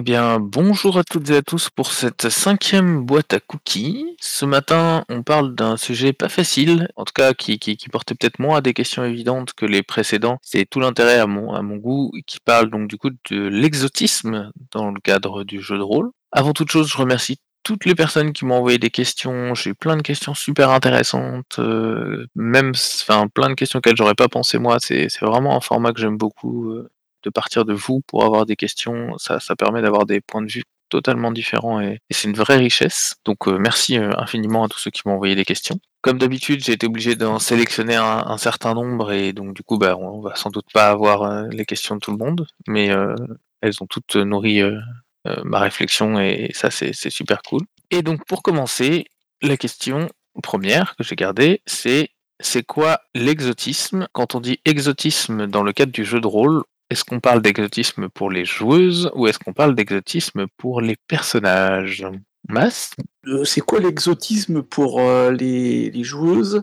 Eh bien, bonjour à toutes et à tous pour cette cinquième boîte à cookies. Ce matin, on parle d'un sujet pas facile, en tout cas qui, portait peut-être moins à des questions évidentes que les précédents. C'est tout l'intérêt à mon, goût, qui parle donc du coup de l'exotisme dans le cadre du jeu de rôle. Avant toute chose, je remercie toutes les personnes qui m'ont envoyé des questions. J'ai eu plein de questions super intéressantes, euh, même, enfin, plein de questions auxquelles j'aurais pas pensé moi. C'est c'est vraiment un format que j'aime beaucoup. euh, de partir de vous pour avoir des questions. Ça, permet d'avoir des points de vue totalement différents et, c'est une vraie richesse. Donc euh, merci euh, infiniment à tous ceux qui m'ont envoyé des questions. Comme d'habitude, j'ai été obligé d'en sélectionner un, certain nombre et donc du coup, bah, on va sans doute pas avoir euh, les questions de tout le monde, mais elles ont toutes nourri ma réflexion et ça, c'est super cool. Et donc pour commencer, la question première que j'ai gardée, c'est c'est quoi l'exotisme? Quand on dit exotisme dans le cadre du jeu de rôle, est-ce qu'on parle d'exotisme pour les joueuses ou est-ce qu'on parle d'exotisme pour les personnages? Mas? Euh, c'est quoi l'exotisme pour euh, les, joueuses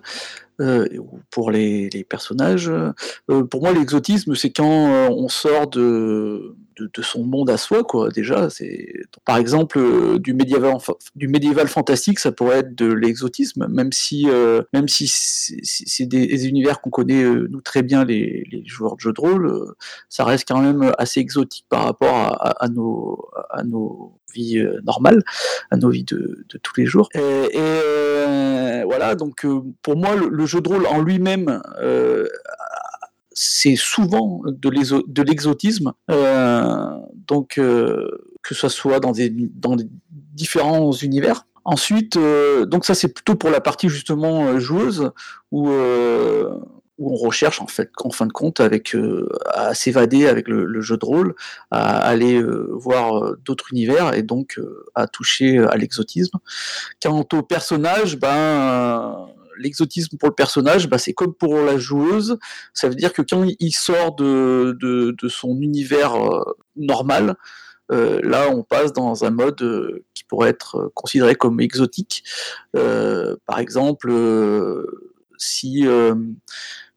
euh, ou pour les, personnages? Euh, Pour moi, l'exotisme, c'est quand on sort de, de, son monde à soi, quoi. Déjà, c'est par exemple euh, du médiéval, du médiéval fantastique, ça pourrait être de l'exotisme, même si euh, même si c'est des, univers qu'on connaît euh, nous très bien les, joueurs de jeux de rôle, ça reste quand même assez exotique par rapport à, nos à nos vies normales à nos vies de, de tous les jours. Et, voilà, donc pour moi, le, jeu de rôle en lui-même, c'est souvent de l'exo- de l'exotisme, euh, donc euh, que ce soit dans des, dans des différents univers. Ensuite, euh, donc ça c'est plutôt pour la partie justement joueuse où où on recherche en fait, en fin de compte, avec euh, à s'évader avec le, jeu de rôle, à aller voir d'autres univers et donc à toucher à l'exotisme. Quant au personnage, ben l'exotisme pour le personnage, ben, c'est comme pour la joueuse. Ça veut dire que quand il sort de, de, son univers euh, normal, euh, là on passe dans un mode euh, qui pourrait être considéré comme exotique. Par exemple, si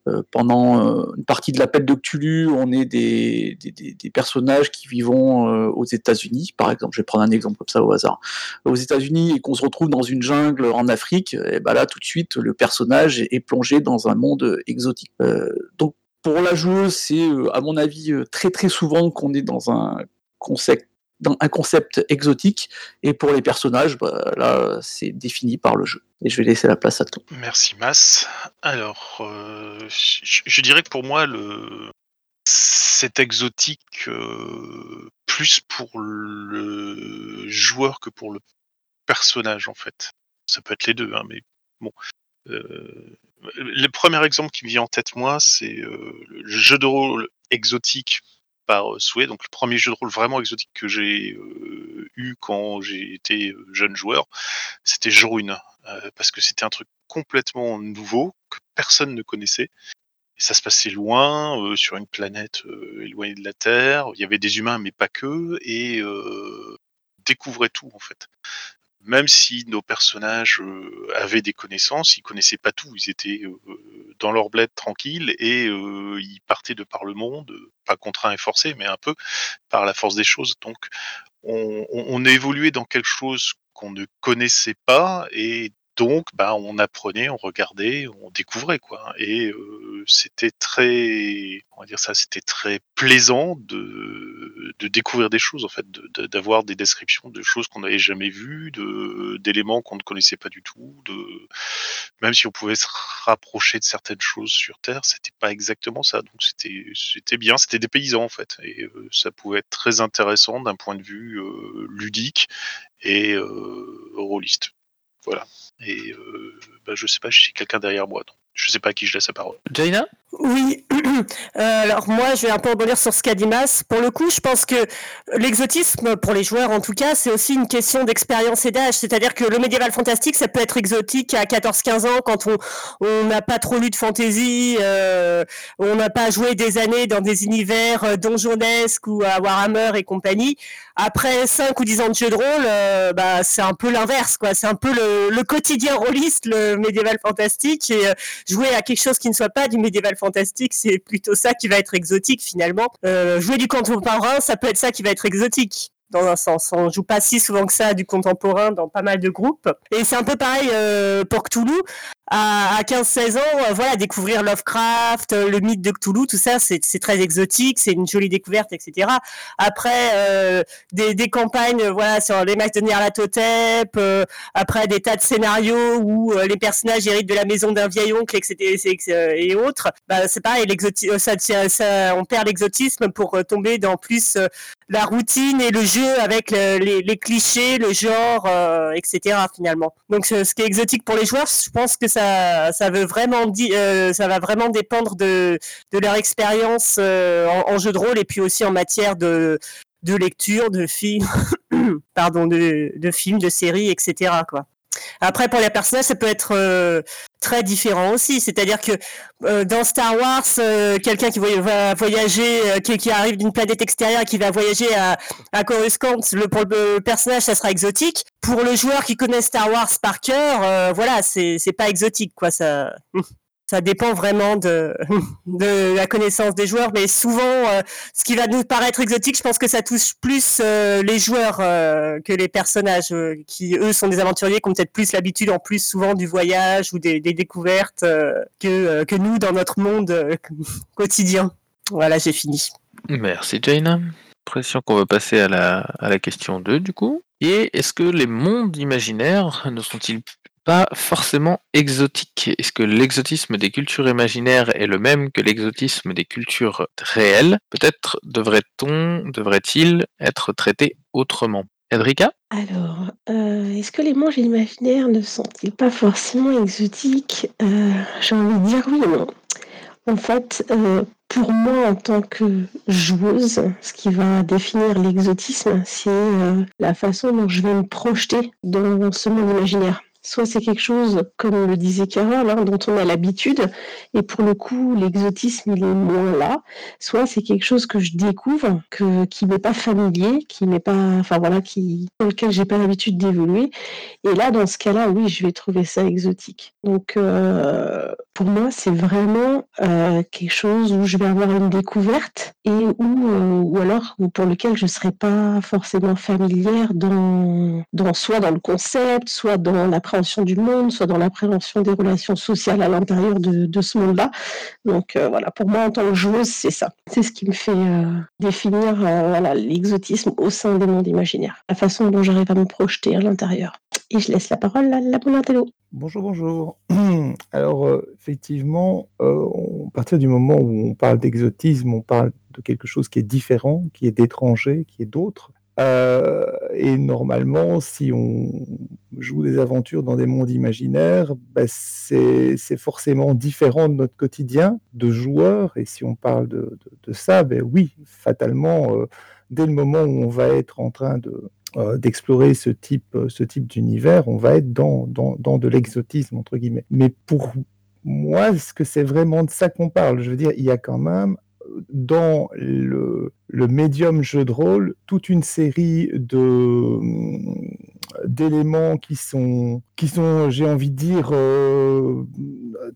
euh, pendant euh, une partie de l'appel de Cthulhu, on est des, des, des- des personnages qui vivons euh, aux États-Unis, par exemple, je vais prendre un exemple comme ça au hasard, aux États-Unis et qu'on se retrouve dans une jungle en Afrique, et ben là tout de suite le personnage est, est plongé dans un monde exotique. Euh, donc pour la joueuse, c'est euh, à mon avis euh, très très souvent qu'on est dans un concept dans un concept exotique et pour les personnages, bah, là c'est défini par le jeu. Et je vais laisser la place à toi. Merci Mas. Alors, euh, je, dirais que pour moi, c'est exotique euh, plus pour le joueur que pour le personnage en fait. Ça peut être les deux, hein, mais bon. Euh, le premier exemple qui me vient en tête moi, c'est le jeu de rôle exotique par euh, souhait. Donc le premier jeu de rôle vraiment exotique que j'ai euh, eu quand j'ai été euh, jeune joueur, c'était Jorune, parce que c'était un truc complètement nouveau que personne ne connaissait. Ça se passait loin, sur une planète éloignée de la Terre. Il y avait des humains, mais pas que, et découvrait tout en fait. Même si nos personnages avaient des connaissances, ils connaissaient pas tout. Ils étaient dans leur bled tranquille et euh, ils partaient de par le monde, pas contraints et forcés, mais un peu par la force des choses. Donc, on, on, évolué dans quelque chose qu'on ne connaissait pas et donc, bah, on apprenait, on regardait, on découvrait quoi. Et euh, c'était très, on dire ça, c'était très plaisant de, découvrir des choses en fait, d'avoir des descriptions de choses qu'on n'avait jamais vues, d'éléments qu'on ne connaissait pas du tout, même si on pouvait se rapprocher de certaines choses sur Terre, c'était pas exactement ça. Donc c'était bien, c'était des paysans en fait, et ça pouvait être très intéressant d'un point de vue ludique et euh. Voilà. Et euh, bah, je sais pas, j'ai quelqu'un derrière moi, donc je sais pas à qui je laisse la parole. Jaina? Oui, Euh, alors moi je vais un peu rebondir sur ce qu'a dit Mas. Pour le coup, je pense que l'exotisme, pour les joueurs en tout cas, c'est aussi une question d'expérience et d'âge. C'est-à-dire que le médiéval fantastique, ça peut être exotique à 14-15 ans quand on on n'a pas trop lu de fantasy, euh, on n'a pas joué des années dans des univers euh, donjonesques ou à Warhammer et compagnie. Après 5 ou 10 ans de jeu de rôle, euh, bah, c'est un peu l'inverse. quoi. C'est un peu le, le quotidien rôliste, le médiéval fantastique. Et jouer à quelque chose qui ne soit pas du médiéval fantastique, c'est plutôt ça qui va être exotique finalement. Euh, jouer du contemporain, ça peut être ça qui va être exotique. dans un sens. On joue pas si souvent que ça du contemporain dans pas mal de groupes. Et c'est un peu pareil euh, pour Cthulhu. À, à 15-16 ans, euh, voilà, découvrir Lovecraft, euh, le mythe de Cthulhu, tout ça, c'est très exotique, c'est une jolie découverte, etc. Après, euh, des, des, campagnes, voilà, sur les matchs de Nyarlathotep, euh, après des tas de scénarios où les personnages héritent de la maison d'un vieil oncle, etc. et autres, bah, c'est pareil, ça, ça, on perd l'exotisme pour tomber dans plus la routine et le jeu avec les, les, clichés, le genre, etc. finalement. Donc, ce qui est exotique pour les joueurs, je pense que ça euh, ça va vraiment dépendre de, leur expérience euh, en, jeu de rôle et puis aussi en matière de, lecture, de films, pardon, de, de films, de séries, etc. Après, pour les personnages, ça peut être euh, très différent aussi. C'est-à-dire que dans Star Wars, quelqu'un qui va voyager, qui, arrive d'une planète extérieure, qui va voyager à, Coruscant, le, pour le personnage, ça sera exotique pour le joueur qui connaît Star Wars par cœur, euh, voilà, c'est pas exotique quoi. Ça ça dépend vraiment de la connaissance des joueurs, mais souvent, euh, ce qui va nous paraître exotique, je pense que ça touche plus euh, les joueurs que les personnages qui eux sont des aventuriers qui ont peut-être plus l'habitude en plus souvent du voyage ou des, découvertes que nous dans notre monde quotidien. Voilà, j'ai fini. Merci Jaina. Impression qu'on va passer à la, à la question 2 du coup. Et est-ce que les mondes imaginaires ne sont-ils pas forcément exotiques Est-ce que l'exotisme des cultures imaginaires est le même que l'exotisme des cultures réelles? Peut-être devrait-on, devrait-il être traité autrement. Edrika Alors, euh, est-ce que les mondes imaginaires ne sont-ils pas forcément exotiques? Euh, J'ai envie de dire oui ou non. En fait, euh, pour moi, en tant que joueuse, ce qui va définir l'exotisme, c'est la façon dont je vais me projeter dans ce monde imaginaire. Soit c'est quelque chose, comme le disait Carole, dont on a l'habitude, et pour le coup, l'exotisme, il est moins là. Soit c'est quelque chose que je découvre, que, qui m'est pas familier, qui n'est pas, enfin voilà, qui, dans lequel j'ai pas l'habitude d'évoluer. Et là, dans ce cas-là, oui, je vais trouver ça exotique. Donc, euh, pour moi, c'est vraiment euh, quelque chose où je vais avoir une découverte et où, euh, ou alors pour lequel je serai pas forcément familière dans, dans soit dans le concept, soit dans la du monde, soit dans l'appréhension des relations sociales à l'intérieur de, ce monde-là. Donc euh, voilà, pour moi en tant que joueuse, c'est ça. C'est ce qui me fait euh, définir euh, l'exotisme au sein des mondes imaginaires, la façon dont j'arrive à me projeter à l'intérieur. Et je laisse la parole à la bonne Bonjour, bonjour. Alors, effectivement, à partir du moment où on parle d'exotisme, on parle de quelque chose qui est différent, qui est d'étranger, qui est d'autre. Euh, et normalement, si on joue des aventures dans des mondes imaginaires, bah, c'est forcément différent de notre quotidien de joueur. Et si on parle de, ça, ben oui, fatalement, euh, dès le moment où on va être en train de, euh, d'explorer ce type, ce type d'univers, on va être dans, dans, dans de l'exotisme, entre guillemets. Mais pour moi, est-ce que c'est vraiment de ça qu'on parle Je veux dire, il y a quand même dans le, médium jeu de rôle toute une série de d'éléments qui sont qui sont j'ai envie de dire euh,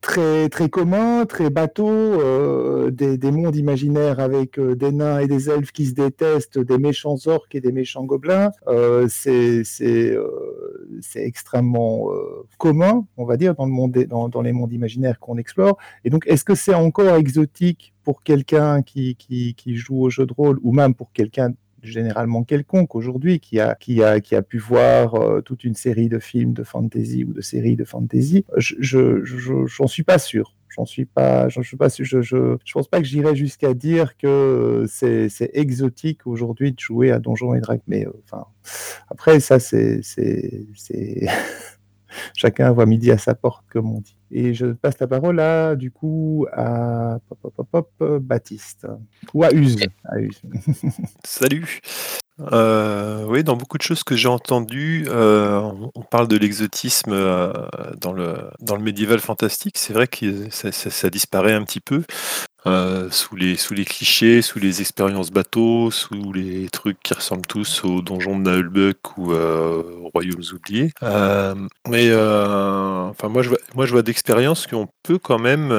très très communs très bateaux euh, des, mondes imaginaires avec euh, des nains et des elfes qui se détestent des méchants orques et des méchants gobelins c'est c'est c'est extrêmement commun on va dire dans le monde dans, dans les mondes imaginaires qu'on explore. Et donc est-ce que c'est encore exotique pour quelqu'un qui, qui, joue au jeu de rôle, ou même pour quelqu'un généralement quelconque aujourd'hui qui a, qui a, qui a pu voir euh, toute une série de films de fantasy ou de séries de fantasy, je j'en suis pas sûr. J'en suis pas, j'en suis pas. Je, je, je pense pas que j'irais jusqu'à dire que c'est exotique aujourd'hui de jouer à Donjons et Dragons. Mais euh, enfin, après ça c'est c'est chacun voit midi à sa porte, comme on dit. Et je passe la parole à, du coup, à Baptiste, ou à Use. Salut. Euh, oui, dans beaucoup de choses que j'ai entendues, euh, on parle de l'exotisme euh, dans, le, dans le médiéval fantastique. C'est vrai que ça, disparaît un petit peu. Euh, sous, les, sous les clichés, sous les expériences bateaux, sous les trucs qui ressemblent tous aux donjons de Naelbuck ou euh, aux royaumes oubliés. Euh, mais enfin, moi, je vois, moi, je vois d'expérience qu'on peut quand même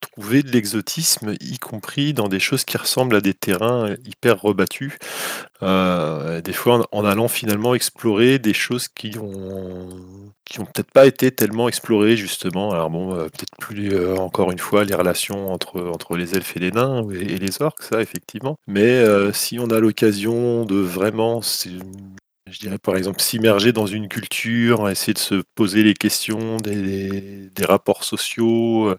trouver de l'exotisme, y compris dans des choses qui ressemblent à des terrains hyper rebattus. Euh, des fois, en, allant finalement explorer des choses qui ont, qui ont peut-être pas été tellement explorées justement. Alors bon, euh, peut-être plus euh, encore une fois les relations entre entre les elfes et les nains et, les orques, ça effectivement. Mais si on a l'occasion de vraiment je dirais par exemple s'immerger dans une culture, essayer de se poser les questions des, rapports sociaux, euh,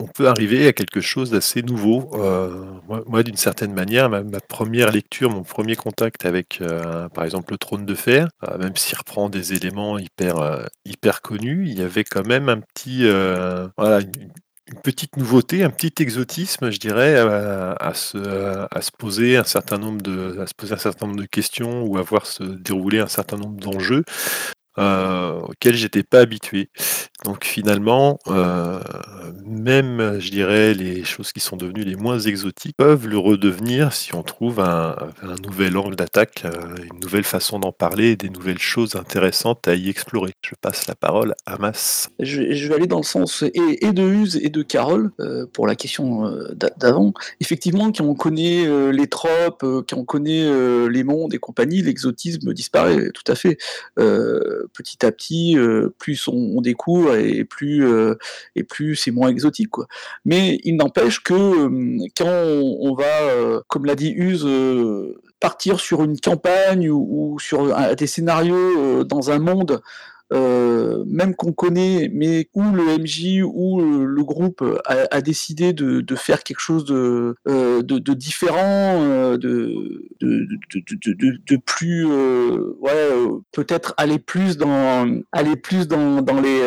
on, peut arriver à quelque chose d'assez nouveau. Euh, moi, d'une certaine manière, ma, première lecture, mon premier contact avec euh, par exemple le trône de fer, même s'il reprend des éléments hyper, connus, il y avait quand même un petit, voilà, petite nouveauté, un petit exotisme, je dirais, à, se, à se poser un certain nombre de, à se poser un certain nombre de questions ou à voir se dérouler un certain nombre d'enjeux euh, auxquels j'étais pas habitué. Donc finalement, euh, même, je dirais, les choses qui sont devenues les moins exotiques peuvent le redevenir si on trouve un, nouvel angle d'attaque, euh, une nouvelle façon d'en parler et des nouvelles choses intéressantes à y explorer. Je passe la parole à Mas. Je, vais aller dans le sens et, de Huse et de Carole euh, pour la question d'avant. Effectivement, quand on connaît les tropes, quand on connaît les mondes et compagnie, l'exotisme disparaît tout à fait. petit à petit, plus on découvre et plus euh, plus c'est moins exotique quoi. Mais il n'empêche que euh, quand on, va, euh, comme l'a dit Use, partir sur une campagne ou, sur des scénarios dans un monde même qu'on connaît, mais où le MJ ou le, groupe a, décidé de, faire quelque chose de, de, différent, de, de, plus, ouais, peut-être aller plus dans, aller plus dans, les,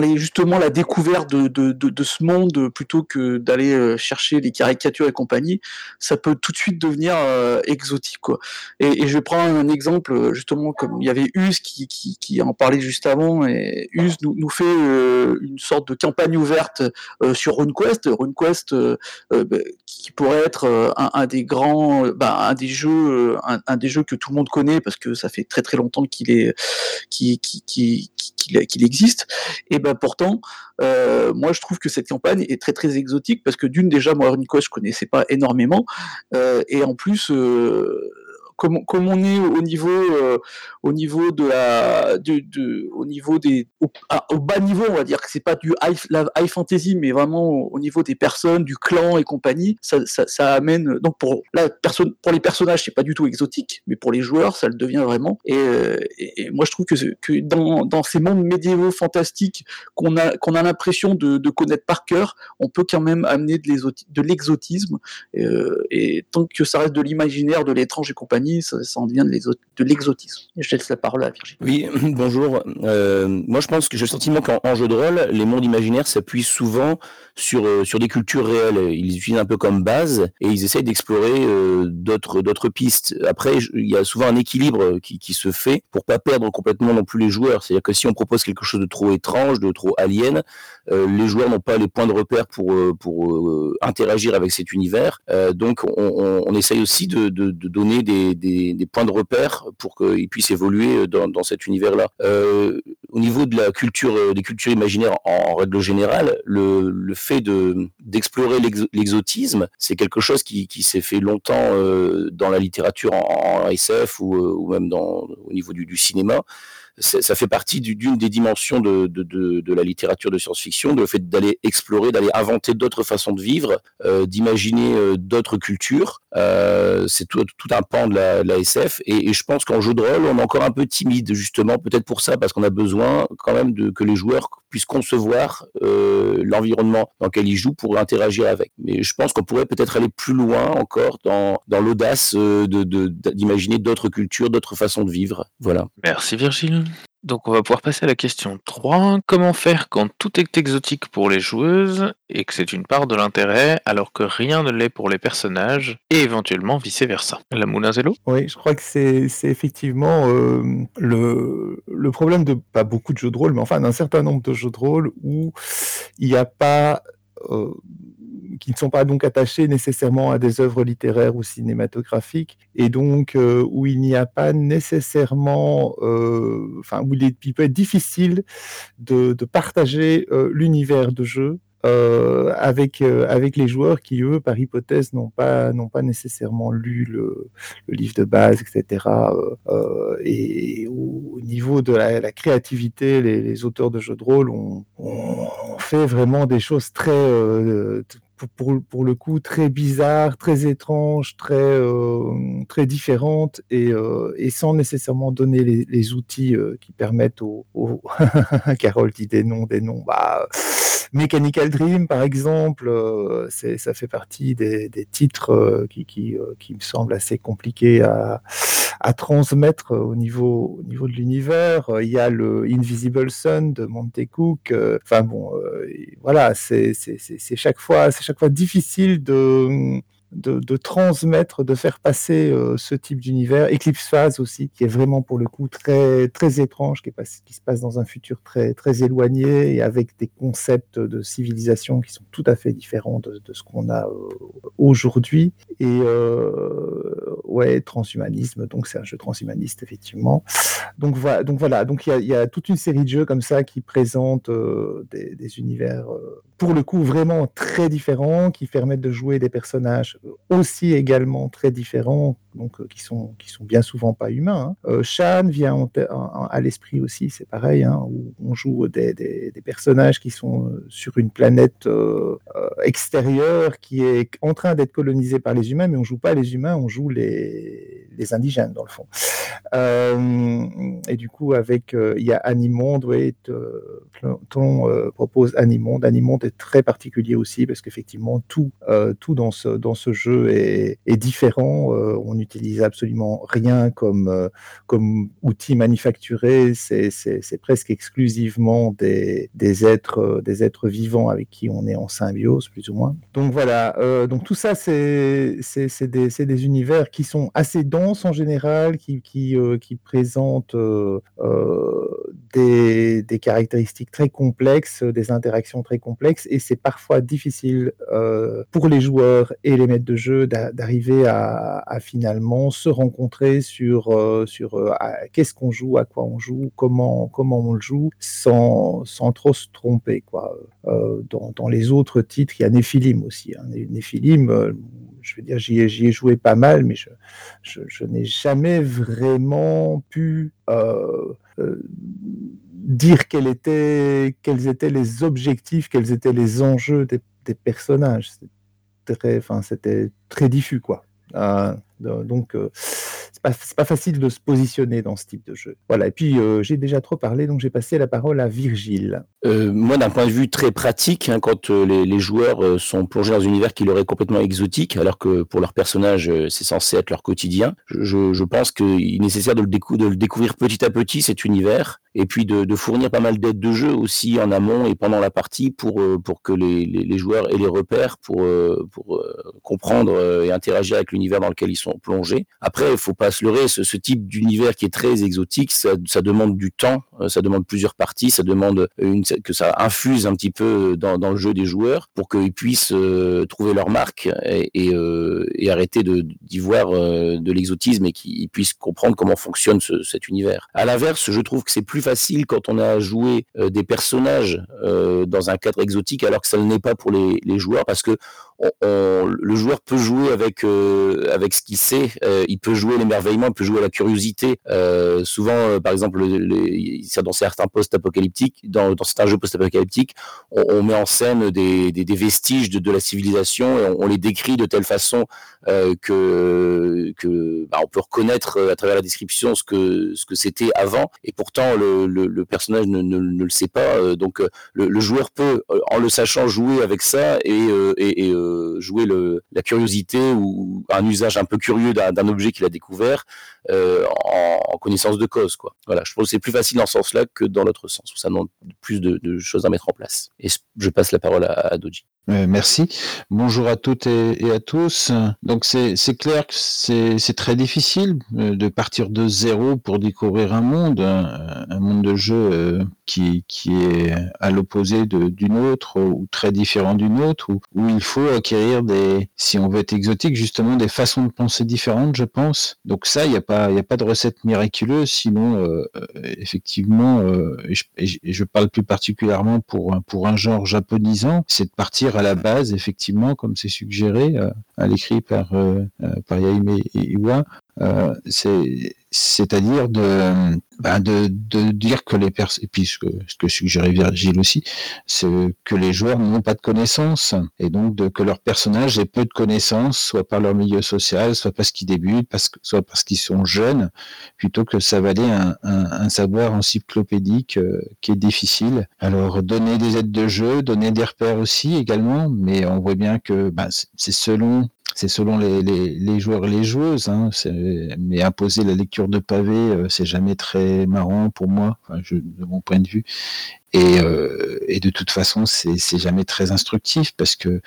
les, justement la découverte de, de, de, ce monde plutôt que d'aller euh, chercher les caricatures et compagnie, ça peut tout de suite devenir euh, exotique. Quoi. Et, et, je prends un exemple, justement, comme il y avait Us qui, qui, qui en parlait juste avant, et Us nous, nous fait euh, une sorte de campagne ouverte sur RuneQuest, RuneQuest bah, qui pourrait être un, un des grands, bah, un des jeux, un, un, des jeux que tout le monde connaît parce que ça fait très très longtemps qu'il est, qu'il, qu'il, qu'il existe. Et ben pourtant, euh, moi je trouve que cette campagne est très très exotique parce que d'une déjà moi Quest je connaissais pas énormément euh, et en plus euh, comme, on est au niveau, euh, au niveau de la, au niveau des, au, bas niveau, on va dire que c'est pas du high, fantasy, mais vraiment au niveau des personnes, du clan et compagnie, ça, amène. Donc pour la personne, pour les personnages, c'est pas du tout exotique, mais pour les joueurs, ça le devient vraiment. Et, euh, moi, je trouve que, dans, ces mondes médiévaux fantastiques qu'on a, qu'on a l'impression de, de, connaître par cœur, on peut quand même amener de l'exotisme. Euh, et tant que ça reste de l'imaginaire, de l'étrange et compagnie ça, en devient de l'exotisme. Je laisse la parole à Virginie. Oui, bonjour. Euh, moi, je pense que j'ai le sentiment qu'en jeu de rôle, les mondes imaginaires s'appuient souvent sur, euh, sur des cultures réelles. Ils utilisent un peu comme base et ils essayent d'explorer euh, d'autres pistes. Après, il y a souvent un équilibre qui, qui se fait pour pas perdre complètement non plus les joueurs. C'est-à-dire que si on propose quelque chose de trop étrange, de trop alien, les joueurs n'ont pas les points de repère pour, pour interagir avec cet univers. donc, on, essaye aussi de, de donner des, des, points de repère pour qu'ils puissent évoluer dans, cet univers-là. Euh, au niveau de la culture, des cultures imaginaires en, règle générale, le, fait de d'explorer l'exotisme, c'est quelque chose qui, s'est fait longtemps euh, dans la littérature en, SF ou, euh, même au niveau du, cinéma ça fait partie d'une des dimensions de, la littérature de science-fiction, le fait d'aller explorer, d'aller inventer d'autres façons de vivre, euh, d'imaginer euh, d'autres cultures. Euh, c'est tout, un pan de la, SF. Et, je pense qu'en jeu de rôle, on est encore un peu timide, justement, peut-être pour ça, parce qu'on a besoin quand même que les joueurs puissent concevoir euh, l'environnement dans lequel ils jouent pour interagir avec. Mais je pense qu'on pourrait peut-être aller plus loin encore dans, dans l'audace euh, d'imaginer d'autres cultures, d'autres façons de vivre. Voilà. Merci Virgile. Donc on va pouvoir passer à la question 3. Comment faire quand tout est exotique pour les joueuses et que c'est une part de l'intérêt alors que rien ne l'est pour les personnages et éventuellement vice-versa? La Moulin-Zello Oui, je crois que c'est effectivement euh, le, le problème de pas beaucoup de jeux de rôle, mais enfin d'un certain nombre de jeux de rôle où il n'y a pas... Euh, qui ne sont pas donc attachés nécessairement à des œuvres littéraires ou cinématographiques, et donc où il n'y a pas nécessairement, enfin où il, peut être difficile de, partager l'univers de jeu euh, avec, euh, avec les joueurs qui, eux, par hypothèse, n'ont pas, n'ont pas nécessairement lu le, livre de base, etc. Euh, et au, niveau de la, créativité, les, auteurs de jeux de rôle ont, fait vraiment des choses très pour, pour, le coup très bizarres, très étranges, très, euh, très différentes et, euh, et, sans nécessairement donner les, les outils euh, qui permettent aux... Carole dit des noms, des noms. Bah, Mechanical Dream, par exemple, euh, ça fait partie des, des titres euh, qui, qui, euh, qui, me semblent assez compliqués à, à transmettre au niveau, au niveau de l'univers. Il y a le Invisible Sun de Monte Cook. Enfin bon, voilà, c'est chaque c'est chaque fois difficile de de, transmettre, de faire passer euh, ce type d'univers. Eclipse Phase aussi, qui est vraiment pour le coup très, très étrange, qui, est qui se passe dans un futur très, très éloigné et avec des concepts de civilisation qui sont tout à fait différents de, ce qu'on a euh, aujourd'hui. Et euh, ouais, transhumanisme, donc c'est un jeu transhumaniste, effectivement. Donc voilà, donc voilà, donc il y, a toute une série de jeux comme ça qui présentent des, des, univers, pour le coup, vraiment très différents, qui permettent de jouer des personnages aussi également très différents, donc euh, qui sont qui sont bien souvent pas humains. Hein. Euh, Shan vient à l'esprit aussi, c'est pareil, hein, où on joue des, des, personnages qui sont euh, sur une planète extérieure qui est en train d'être colonisée par les humains, mais on joue pas les humains, on joue les, indigènes dans le fond. et du coup, avec il y a Animonde, oui, propose Animonde. Animonde est très particulier aussi parce qu'effectivement tout tout dans ce dans ce jeu est, différent. Euh, on n'utilise absolument rien comme, euh, comme outil manufacturé. C'est presque exclusivement des, des, êtres, euh, des êtres vivants avec qui on est en symbiose, plus ou moins. Donc voilà, donc tout ça, c'est des, des, univers qui sont assez denses en général, qui, qui, qui présentent des, des, caractéristiques très complexes, des interactions très complexes, et c'est parfois difficile pour les joueurs et les maîtres de jeu d'arriver à, finalement se rencontrer sur, euh, sur euh, qu'est-ce qu'on joue, à quoi on joue, comment, comment on le joue, sans, sans trop se tromper. Quoi. Euh, dans, les autres titres, il y a Néphilim aussi. Hein. Néphilim, je veux dire, j'y ai, ai, joué pas mal, mais je, je, n'ai jamais vraiment pu dire quels étaient, quels étaient les objectifs, quels étaient les enjeux des, personnages très, c'était très diffus, quoi. Donc, euh, c'est pas, pas, facile de se positionner dans ce type de jeu. Voilà. Et puis, euh, j'ai déjà trop parlé, donc j'ai passé la parole à Virgile. moi, d'un point de vue très pratique, hein, quand les, les, joueurs sont plongés dans un univers qui leur est complètement exotique, alors que pour leur personnage, c'est censé être leur quotidien, je, pense qu'il est nécessaire de le, découvrir petit à petit, cet univers, et puis de, fournir pas mal d'aides de jeu aussi en amont et pendant la partie pour, pour que les, les, les joueurs aient les repères pour, pour comprendre et interagir avec l'univers dans lequel ils sont plongés. Après, il faut pas se ce, ce type d'univers qui est très exotique, ça, demande du temps, ça demande plusieurs parties, ça demande une, que ça infuse un petit peu dans, dans le jeu des joueurs pour qu'ils puissent euh, trouver leur marque et, et, euh, et arrêter d'y voir euh, de l'exotisme et qu'ils puissent comprendre comment fonctionne ce, cet univers. À l'inverse, je trouve que c'est plus facile quand on a joué des personnages dans un cadre exotique alors que ça ne l'est pas pour les, les joueurs parce que on, le joueur peut jouer avec avec ce qu'il sait, euh, il peut jouer l'émerveillement, il peut jouer la curiosité. Euh, souvent, euh, par exemple, les, dans certains post-apocalyptiques, dans, certains jeux post-apocalyptiques, on, met en scène des, vestiges de, la civilisation et on, les décrit de telle façon euh, que, bah, on peut reconnaître à travers la description ce que c'était avant. Et pourtant, le, personnage ne, le sait pas. Donc, le, le, joueur peut, en le sachant, jouer avec ça et, jouer la curiosité ou un usage un peu curieux d'un objet qu'il a découvert euh, en, connaissance de cause. Voilà, je pense que c'est plus facile dans ce sens-là que dans l'autre sens, où ça demande plus de, choses à mettre en place. Et je passe la parole à, à Doji. Euh, merci. Bonjour à toutes et, à tous. Donc c'est clair que c'est très difficile euh, de partir de zéro pour découvrir un monde, un, monde de jeu euh, qui, est à l'opposé d'une autre ou très différent d'une autre, où, il faut acquérir des, si on veut être exotique, justement des façons de penser différentes, je pense. Donc ça, il n'y a pas de recette miraculeuse, sinon effectivement, et je, et je, parle plus particulièrement pour pour un genre japonisant, c'est de partir à la base, effectivement, comme c'est suggéré euh, à l'écrit par, euh, euh, par Yaime Iwa, c'est c'est-à-dire de, ben de, dire que les personnes, et puis ce que, suggérait Virgile aussi, c'est que les joueurs n'ont pas de connaissances, et donc que leur personnage ait peu de connaissances, soit par leur milieu social, soit parce qu'ils débutent, soit parce qu'ils sont jeunes, plutôt que ça valait un, un, un savoir encyclopédique euh, qui est difficile. Alors donner des aides de jeu, donner des repères aussi également, mais on voit bien que ben, c'est selon c'est selon les, joueurs et les joueuses, hein, mais imposer la lecture de pavé, euh, c'est jamais très marrant pour moi, de mon point de vue. Et, euh, et de toute façon, c'est jamais très instructif parce que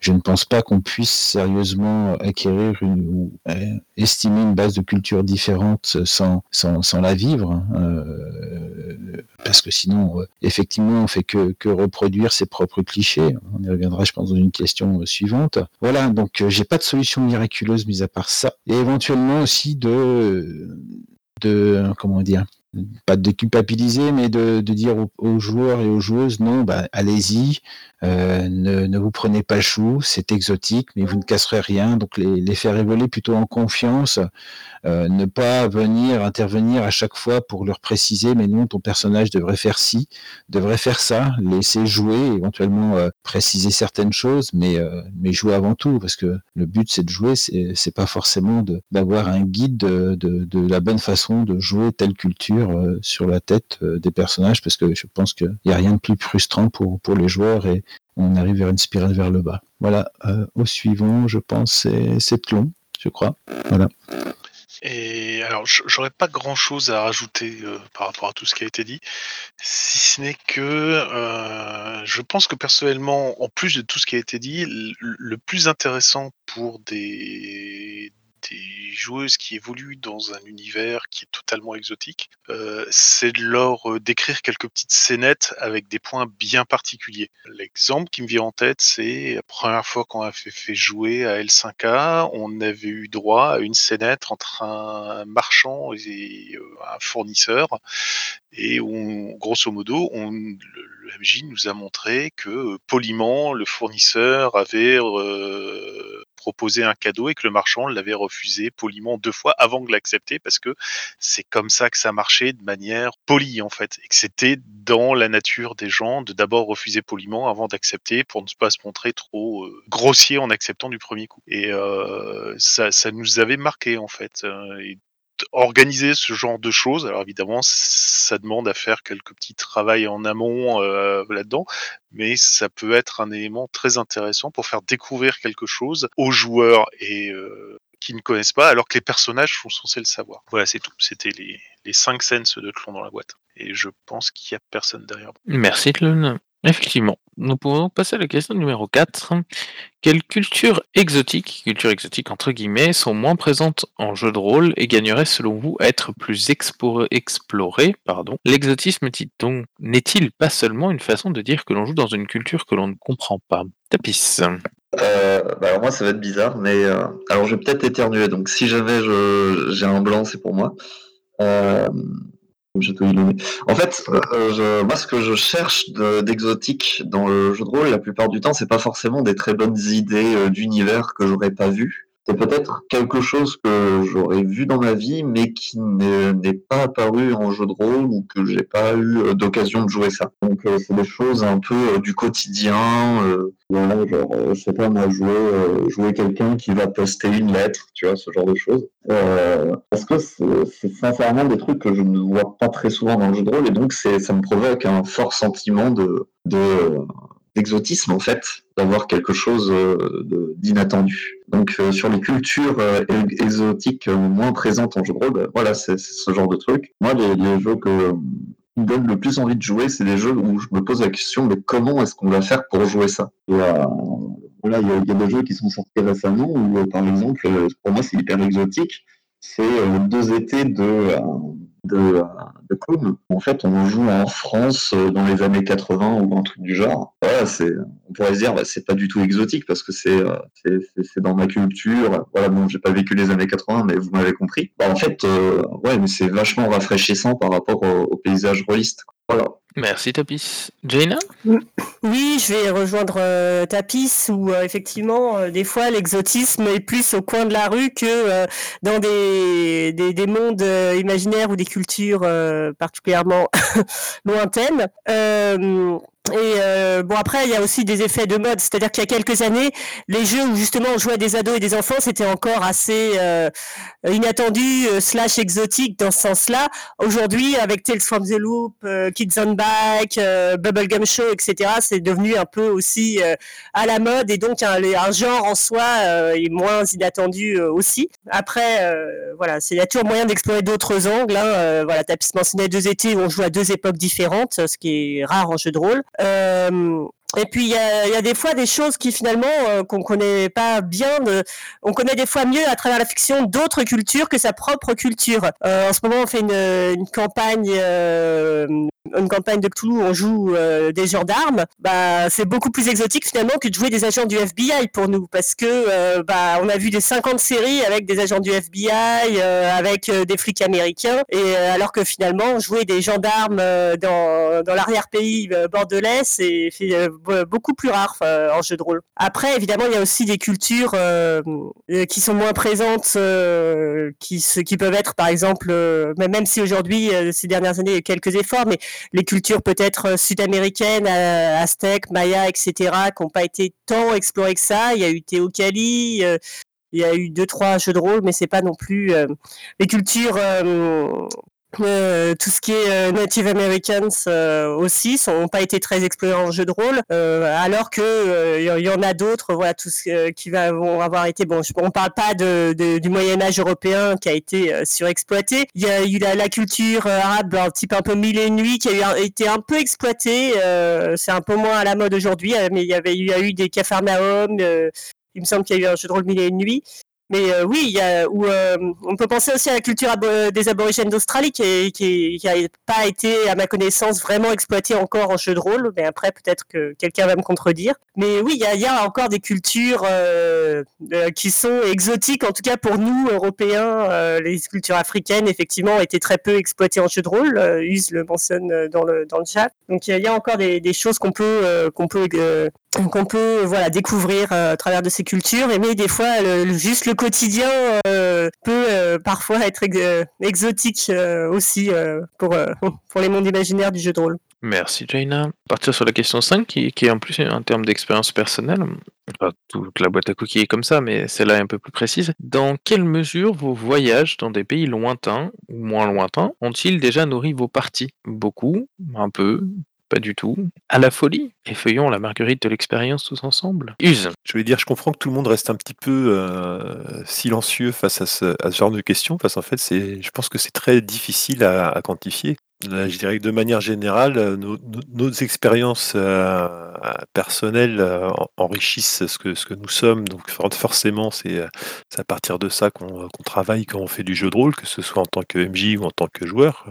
je ne pense pas qu'on puisse sérieusement acquérir une, ou euh, estimer une base de culture différente sans, sans, sans la vivre, hein, euh, parce que sinon, euh, effectivement, on fait que, reproduire ses propres clichés. On y reviendra, je pense, dans une question suivante. Voilà, donc j'ai pas de solution miraculeuse mis à part ça, et éventuellement aussi de, de comment dire, pas de culpabiliser, mais de, de dire aux, joueurs et aux joueuses, non, bah, allez-y, euh, ne, ne, vous prenez pas chou, c'est exotique, mais vous ne casserez rien. Donc les, les faire évoluer plutôt en confiance, euh, ne pas venir intervenir à chaque fois pour leur préciser, mais non, ton personnage devrait faire ci, devrait faire ça, laisser jouer, éventuellement euh, préciser certaines choses, mais, euh, mais jouer avant tout, parce que le but c'est de jouer, c'est pas forcément d'avoir un guide de, de, de, la bonne façon de jouer telle culture euh, sur la tête des personnages parce que je pense qu'il n'y a rien de plus frustrant pour, pour les joueurs et on arrive vers une spirale vers le bas. Voilà, euh, au suivant, je pense, c'est long, je crois. Voilà. Et alors, j'aurais pas grand chose à rajouter par rapport à tout ce qui a été dit, si ce n'est que je pense que personnellement, en plus de tout ce qui a été dit, le plus intéressant pour des, des joueuses qui évoluent dans un univers qui est totalement exotique, euh, c'est de leur euh, décrire quelques petites scénettes avec des points bien particuliers. L'exemple qui me vient en tête, c'est la première fois qu'on a fait, jouer à L5A, on avait eu droit à une scénette entre un marchand et euh, un fournisseur, et grosso modo, on, le, MJ nous a montré que poliment le fournisseur avait proposé un cadeau et que le marchand l'avait refusé poliment deux fois avant de l'accepter parce que c'est comme ça que ça marchait de manière polie en fait et que c'était dans la nature des gens de d'abord refuser poliment avant d'accepter pour ne pas se montrer trop euh, grossier en acceptant du premier coup. Et euh, ça, ça nous avait marqué en fait euh, organiser ce genre de choses. Alors évidemment, ça demande à faire quelques petits travaux en amont euh, là-dedans, mais ça peut être un élément très intéressant pour faire découvrir quelque chose aux joueurs et euh, qui ne connaissent pas, alors que les personnages sont censés le savoir. Voilà, c'est tout. C'était les, 5 sens de Tlon dans la boîte. Et je pense qu'il n'y a personne derrière. Merci Tlon. Effectivement. Nous pouvons passer à la question numéro 4. Quelles cultures exotiques, cultures exotiques entre guillemets, sont moins présentes en jeu de rôle et gagneraient selon vous être plus explorées. L'exotisme n'est-il pas seulement une façon de dire que l'on joue dans une culture que l'on ne comprend pas? Tapis. Euh, bah alors moi ça va être bizarre, mais euh, alors je vais peut-être éternuer, donc si jamais j'ai un blanc c'est pour moi. Euh, en fait, euh, moi, ce que je cherche d'exotique dans le jeu de rôle, la plupart du temps, c'est pas forcément des très bonnes idées euh, d'univers que j'aurais pas vu c'est peut-être quelque chose que j'aurais vu dans ma vie, mais qui n'est pas apparu en jeu de rôle ou que j'ai pas eu euh, d'occasion de jouer ça. Donc euh, c'est des choses un peu euh, du quotidien. voilà, genre, je sais pas, moi, jouer, jouer quelqu'un qui va poster une lettre, tu vois, ce genre de choses. parce que c'est sincèrement des trucs que je ne vois pas très souvent dans le jeu de rôle, et donc ça me provoque un fort sentiment de, de d'exotisme en fait, d'avoir quelque chose euh, d'inattendu. Donc euh, sur les cultures euh, exotiques moins présentes en jeu de rôle, voilà, c'est ce genre de truc. Moi, les, jeux que me donnent le plus envie de jouer, c'est des jeux où je me pose la question, mais comment est-ce qu'on va faire pour jouer ça? Voilà, il y, y, a des jeux qui sont sortis récemment où, par exemple, pour moi, c'est hyper exotique. C'est deux étés de de, de com. En fait, on joue en France euh, dans les années 80 ou un truc du genre. Voilà, c'est, on pourrait se dire, bah, c'est pas du tout exotique parce que c'est, euh, c'est, dans ma culture. Voilà, bon, j'ai pas vécu les années 80, mais vous m'avez compris. Bah, en fait, euh, ouais, mais c'est vachement rafraîchissant par rapport au, au paysage rôliste. Voilà. Merci Tapis. Jaina Oui, je vais rejoindre euh, Tapis où euh, effectivement euh, des fois l'exotisme est plus au coin de la rue que dans des, des, des mondes imaginaires ou des cultures particulièrement lointaines. Et euh, bon après il y a aussi des effets de mode, c'est-à-dire qu'il y a quelques années, les jeux où justement on jouait des ados et des enfants, c'était encore assez euh, inattendu euh, slash exotique dans ce sens-là. Aujourd'hui, avec Tales from the Loop, euh, Kids on Back, euh, Bubblegum Show, etc., c'est devenu un peu aussi à la mode et donc un, genre en soi est moins inattendu aussi. Après, voilà, c'est il y a toujours moyen d'explorer d'autres angles. Hein. voilà, as mentionné deux étés où on joue à deux époques différentes, ce qui est rare en jeu de rôle. Euh, et puis il y a, y a, des fois des choses qui finalement euh, qu'on connaît pas bien. On connaît des fois mieux à travers la fiction d'autres cultures que sa propre culture. Euh, en ce moment, on fait une, une campagne, euh, une campagne de Cthulhu on joue euh, des gendarmes. Bah, c'est beaucoup plus exotique finalement que de jouer des agents du FBI pour nous, parce que euh, bah, on a vu des 50 séries avec des agents du FBI, euh, avec des flics américains, et alors que finalement jouer des gendarmes dans, dans l'arrière-pays bordelais, c'est beaucoup plus rare euh, en jeu de rôle. Après, évidemment, il y a aussi des cultures euh, euh, qui sont moins présentes, qui, qui peuvent être, par exemple, même si aujourd'hui, ces dernières années, il y a quelques efforts, mais les cultures peut-être sud-américaines, aztèques, mayas, etc., qui n'ont pas été tant explorées que ça. Il y a eu Teocali, il y a eu deux trois jeux de rôle, mais c'est pas non plus les cultures euh, tout ce qui est euh, Native Americans euh, aussi n'ont pas été très explorés en jeu de rôle, euh, alors que il y, en a d'autres, voilà, tout ce qui va vont avoir été bon. Je, on parle pas de, de, du Moyen Âge européen qui a été surexploité. Il y a eu la, culture arabe, un type un peu mille et une nuits, qui a été un peu exploitée. C'est un peu moins à la mode aujourd'hui, mais il y avait il y a eu des Capharnaüm. il me semble qu'il y a eu un jeu de rôle mille et une nuits. Mais euh, oui, il y a, où, euh, on peut penser aussi à la culture des aborigènes d'Australie qui, qui, qui pas été, à ma connaissance, vraiment exploitée encore en jeu de rôle. Mais après, peut-être que quelqu'un va me contredire. Mais oui, il y a, y a, encore des cultures euh, euh, qui sont exotiques, en tout cas pour nous, Européens. Euh, les cultures africaines, effectivement, ont été très peu exploitées en jeu de rôle. Euh, Uz le mentionne dans le, dans le chat. Donc il y, y, a encore des, des choses qu'on peut, qu'on peut qu'on peut voilà découvrir à travers de ces cultures mais des fois le, juste le quotidien euh, peut euh, parfois être ex euh, exotique aussi pour, pour les mondes imaginaires du jeu de rôle. Merci Jaina. Partir sur la question 5 qui, qui est en plus en termes d'expérience personnelle. Enfin, toute la boîte à cookies est comme ça, mais celle-là est un peu plus précise. Dans quelle mesure vos voyages dans des pays lointains ou moins lointains ont-ils déjà nourri vos parties? Beaucoup, un peu, pas du tout. À la folie Effeuillons la marguerite de l'expérience tous ensemble. Use Je voulais dire, je comprends que tout le monde reste un petit peu euh, silencieux face à ce, à ce, genre de questions, parce qu'en fait, c'est, je pense que c'est très difficile à, à quantifier. Là, je dirais que de manière générale, euh, nos, nos, nos expériences euh, personnelles euh, enrichissent ce que, ce que nous sommes. Donc forcément, c'est à partir de ça qu'on qu travaille quand on fait du jeu de rôle, que ce soit en tant que MJ ou en tant que joueur.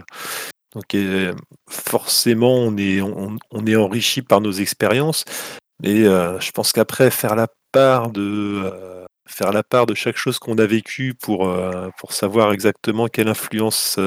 Donc euh, forcément, on est, on, on, est enrichi par nos expériences. Et euh, je pense qu'après, faire la part de euh, faire la part de chaque chose qu'on a vécu pour, pour savoir exactement quelle influence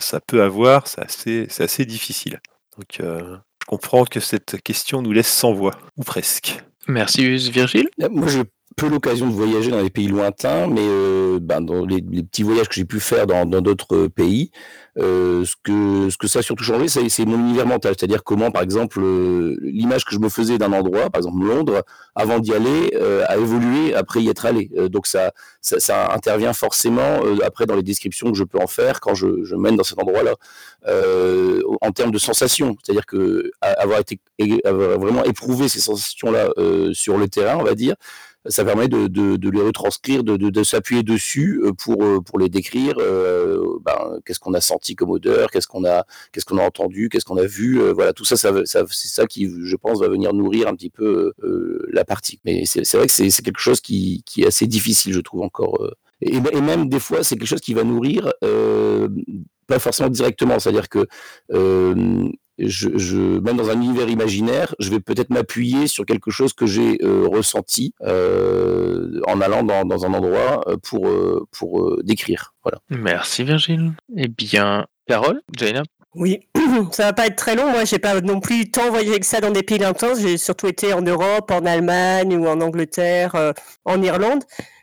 ça peut avoir, c'est assez, assez difficile. Donc je comprends que cette question nous laisse sans voix, ou presque. Merci Virgile. Moi, je peu l'occasion de voyager dans des pays lointains, mais euh, ben, dans les, les, petits voyages que j'ai pu faire dans d'autres pays, euh, ce, que, ce que ça a surtout changé, c'est mon univers mental. C'est-à-dire comment, par exemple, euh, l'image que je me faisais d'un endroit, par exemple Londres, avant d'y aller, euh, a évolué après y être allé. Euh, donc ça, ça, ça, intervient forcément après dans les descriptions que je peux en faire quand je, je mène dans cet endroit-là. en termes de sensations, c'est-à-dire que avoir été avoir vraiment éprouvé ces sensations-là sur le terrain, on va dire, ça permet de, de, de les retranscrire, de, de, s'appuyer dessus pour pour les décrire. ben, qu'est-ce qu'on a senti comme odeur, qu'est-ce qu'on a qu'est-ce qu'on a entendu, qu'est-ce qu'on a vu. voilà, tout ça, ça, ça c'est ça qui, je pense, va venir nourrir un petit peu la partie. Mais c'est vrai que c'est quelque chose qui, qui est assez difficile, je trouve encore. Et, et, même des fois, c'est quelque chose qui va nourrir, euh, pas forcément directement, c'est-à-dire que euh, je, je, même dans un univers imaginaire, je vais peut-être m'appuyer sur quelque chose que j'ai euh, ressenti euh, en allant dans, dans, un endroit euh, pour, euh, pour décrire. Voilà. Merci Virgile. Eh bien, Carole, Jaina oui, ça va pas être très long. Moi, j'ai pas non plus tant voyagé que ça dans des pays intenses. J'ai surtout été en Europe, en Allemagne ou en Angleterre, euh, en Irlande.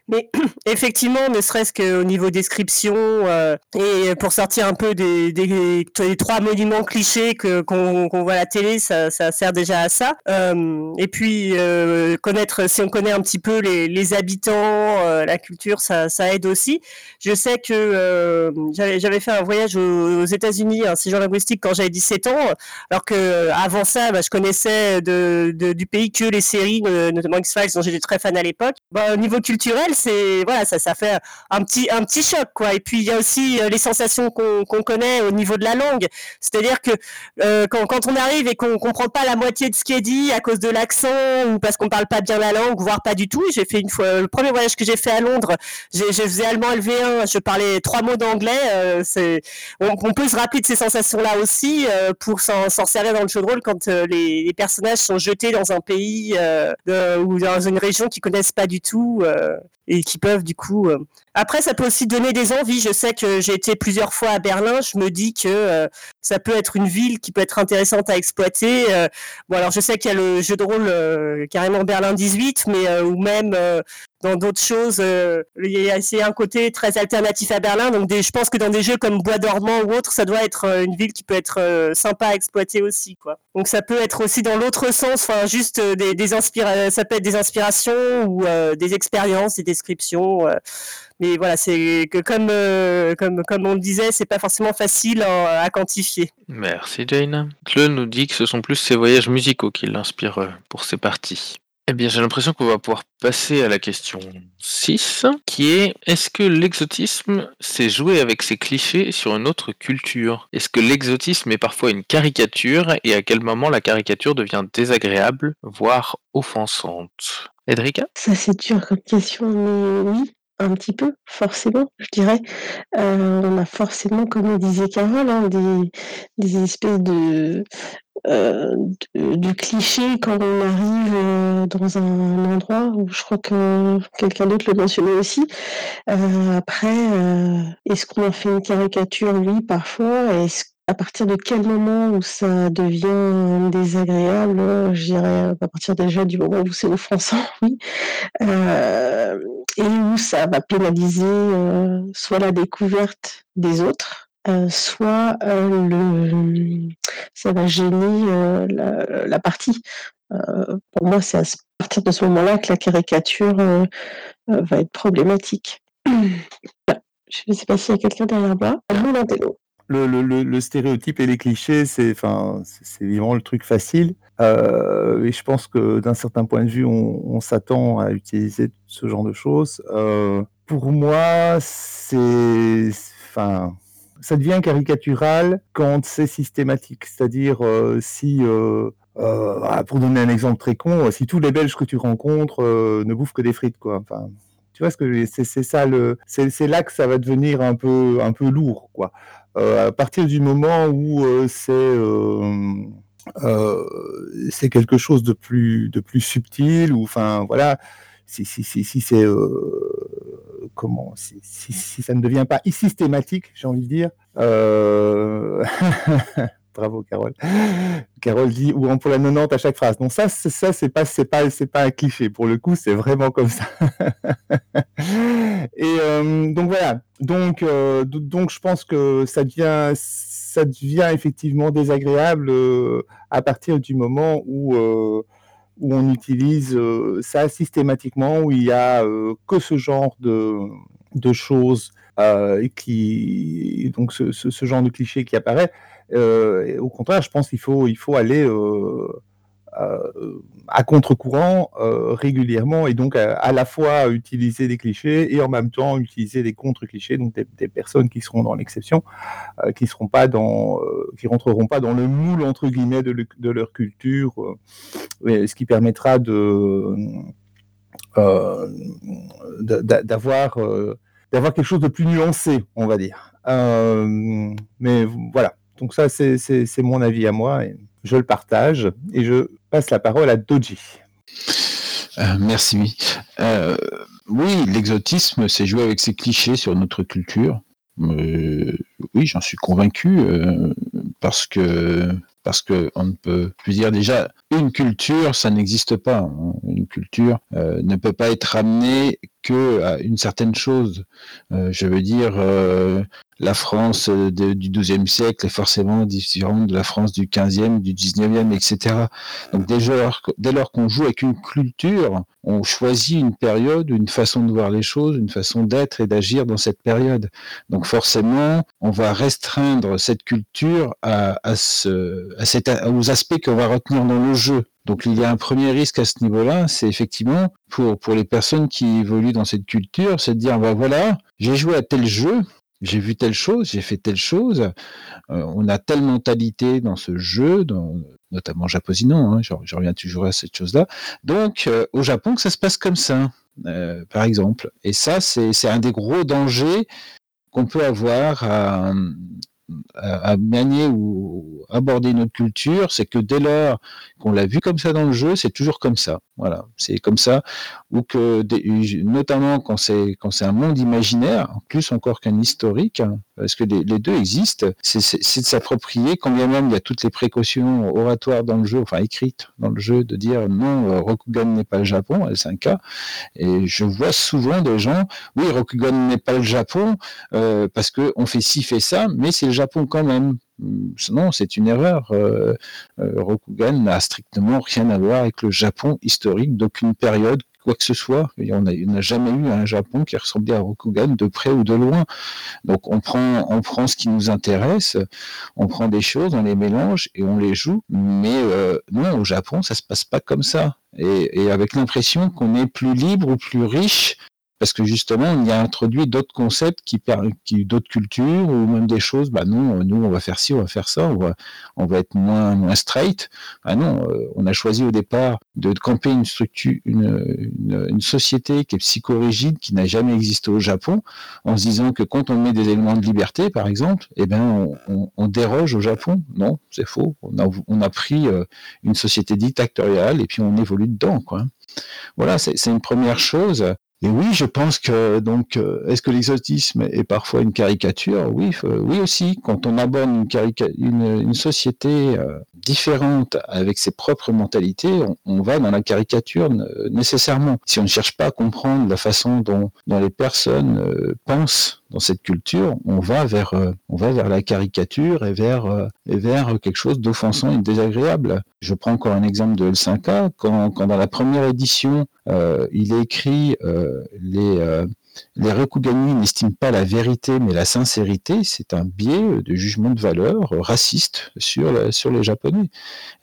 Mais effectivement, ne serait-ce qu'au niveau description euh, et pour sortir un peu des, des, des trois monuments clichés que qu'on qu voit à la télé, ça, ça, sert déjà à ça. Euh, et puis euh, connaître, si on connaît un petit peu les, les habitants, euh, la culture, ça, ça aide aussi. Je sais que euh, j'avais fait un voyage aux, États-Unis, un séjour linguistique quand j'avais 17 ans, alors que avant ça, bah, je connaissais de, de, du pays que les séries, notamment X-Files, dont j'étais très fan à l'époque. Bah, au niveau culturel, c'est voilà, ça, ça fait un petit, un petit choc, quoi. Et puis il y a aussi euh, les sensations qu'on qu connaît au niveau de la langue, c'est-à-dire que euh, quand, quand, on arrive et qu'on comprend pas la moitié de ce qui est dit à cause de l'accent ou parce qu'on parle pas bien la langue, voire pas du tout. J'ai fait une fois le premier voyage que j'ai fait à Londres, je faisais allemand LV1, je parlais trois mots d'anglais. Euh, on, peut se rappeler de ces sensations-là aussi euh, pour s'en servir dans le jeu de rôle quand les, personnages sont jetés dans un pays ou dans une région qu'ils connaissent pas du tout et qui peuvent du coup. Euh... Après, ça peut aussi donner des envies. Je sais que j'ai été plusieurs fois à Berlin. Je me dis que euh, ça peut être une ville qui peut être intéressante à exploiter. Euh, bon, alors je sais qu'il y a le jeu de rôle euh, carrément Berlin 18, mais ou même dans d'autres choses, il y a c'est un côté très alternatif à Berlin. Donc, des, je pense que dans des jeux comme Bois dormant ou autre, ça doit être une ville qui peut être sympa à exploiter aussi, quoi. Donc, ça peut être aussi dans l'autre sens, enfin, juste des, des inspirations, ça peut être des inspirations ou des expériences, des descriptions. Mais voilà, c'est que comme, comme, comme on le disait, c'est pas forcément facile à, à quantifier. Merci Jane. Cle nous dit que ce sont plus ses voyages musicaux qui l'inspirent pour ses parties. Eh bien, j'ai l'impression qu'on va pouvoir passer à la question 6, qui est est-ce que l'exotisme, c'est jouer avec ses clichés sur une autre culture? Est-ce que l'exotisme est parfois une caricature? Et à quel moment la caricature devient désagréable, voire offensante? Edrica Ça, c'est dur comme question, mais oui, un petit peu, forcément, je dirais. Euh, on a forcément, comme disait Carole, hein, des, espèces de, euh, de, clichés quand on arrive euh, dans un endroit où je crois que quelqu'un d'autre le mentionnait aussi. Après, est-ce qu'on en fait une caricature Oui, parfois? À partir de quel moment où ça devient désagréable, je dirais à partir déjà du moment où c'est offensant, oui, euh, et où ça va pénaliser euh, soit la découverte des autres, euh, soit le, ça va gêner la, partie. pour moi, c'est à partir de ce moment-là que la caricature va être problématique. Je ne sais pas s'il y a quelqu'un derrière moi. Mon le, stéréotype et les clichés, c'est enfin, c'est vraiment le truc facile. Euh, et je pense que d'un certain point de vue, on, s'attend à utiliser ce genre de choses. Euh, pour moi, c'est, enfin, ça devient caricatural quand c'est systématique. C'est-à-dire euh, si, euh, pour donner un exemple très con, si tous les Belges que tu rencontres ne bouffent que des frites, quoi. Enfin, tu vois ce que c'est ça le, c'est là que ça va devenir un peu, un peu lourd, quoi. Euh, à partir du moment où euh, c'est euh, c'est quelque chose de plus subtil ou enfin voilà si c'est comment si, ça ne devient pas systématique j'ai envie de dire bravo Carole. Carole dit ou pour la 90 à chaque phrase. Donc ça, c'est ça, c'est pas, c'est pas, c'est pas un cliché. Pour le coup, c'est vraiment comme ça. Et euh, donc voilà. Donc, euh, donc je pense que ça devient, ça devient effectivement désagréable euh, à partir du moment où où on utilise ça systématiquement, où il y a que ce genre de de choses qui donc ce, ce, ce, genre de cliché qui apparaît. Euh, au contraire, je pense qu'il faut il faut aller euh, euh, à contre-courant régulièrement et donc à, la fois utiliser des clichés et en même temps utiliser des contre-clichés, donc des, personnes qui seront dans l'exception, qui seront pas dans, qui rentreront pas dans le moule entre guillemets de, de leur culture, ce qui permettra de d'avoir d'avoir quelque chose de plus nuancé, on va dire. mais voilà, donc ça, c'est mon avis à moi, et je le partage, et je passe la parole à Doji. Euh, merci. Euh, oui, l'exotisme, c'est jouer avec ses clichés sur notre culture. Euh, oui, j'en suis convaincu, parce que parce on ne peut plus dire déjà une culture, ça n'existe pas. Une culture ne peut pas être amenée que à une certaine chose. je veux dire, la France euh, du XIIe siècle est forcément différente de la France du XVe, du XIXe, etc. Donc dès lors, dès lors qu'on joue avec une culture, on choisit une période, une façon de voir les choses, une façon d'être et d'agir dans cette période. Donc forcément, on va restreindre cette culture à, ce, à cet, aux aspects qu'on va retenir dans le jeu. Donc il y a un premier risque à ce niveau-là, c'est effectivement pour, pour les personnes qui évoluent dans cette culture, c'est de dire, ben voilà, j'ai joué à tel jeu, j'ai vu telle chose, j'ai fait telle chose. Euh, on a telle mentalité dans ce jeu, notamment Japosinon, hein, je, reviens toujours à cette chose-là. Donc, euh, au Japon, que ça se passe comme ça, euh, par exemple. Et ça, c'est un des gros dangers qu'on peut avoir à, à, manier ou aborder notre culture, c'est que dès lors qu'on l'a vu comme ça dans le jeu, c'est toujours comme ça. Voilà, c'est comme ça, ou que notamment quand c'est quand c'est un monde imaginaire, plus encore qu'un historique, hein, parce que les, deux existent, c'est de s'approprier, quand bien même il y a toutes les précautions oratoires dans le jeu, enfin écrites dans le jeu, de dire non, euh, Rokugan n'est pas le Japon, L5K, et je vois souvent des gens, oui, Rokugan n'est pas le Japon, euh, parce que on fait ci, fait ça, mais c'est le Japon quand même. Non, c'est une erreur. Euh, euh, Rokugan n'a strictement rien à voir avec le Japon historique d'aucune période, quoi que ce soit. Il n'a jamais eu un Japon qui ressemblait à Rokugan de près ou de loin. Donc on prend, on ce qui nous intéresse, on prend des choses, on les mélange et on les joue. Mais euh, non, au Japon, ça se passe pas comme ça. Et, et avec l'impression qu'on est plus libre ou plus riche parce que justement, on y a introduit d'autres concepts qui, qui d'autres cultures ou même des choses. Bah non, nous on va faire ci, on va faire ça, on va, on va être moins moins straight. Ah non, euh, on a choisi au départ de camper une structure, une, une, société qui est psychorigide, qui n'a jamais existé au Japon, en se disant que quand on met des éléments de liberté, par exemple, eh ben on, on, déroge au Japon. Non, c'est faux. On a, on a pris euh, une société dictatoriale et puis on évolue dedans, quoi. Voilà, c'est une première chose. Et oui, je pense que donc, euh, est-ce que l'exotisme est parfois une caricature? Oui, euh, oui aussi. Quand on aborde une, société euh, différente avec ses propres mentalités, on, va dans la caricature nécessairement. Si on ne cherche pas à comprendre la façon dont, dont les personnes pensent dans cette culture, on va vers, on va vers la caricature et vers, et vers quelque chose d'offensant et désagréable. Je prends encore un exemple de L5A. Quand, dans la première édition, euh, il est écrit euh, les euh, les Rokugani n'estiment pas la vérité mais la sincérité, c'est un biais de jugement de valeur raciste sur, sur les Japonais.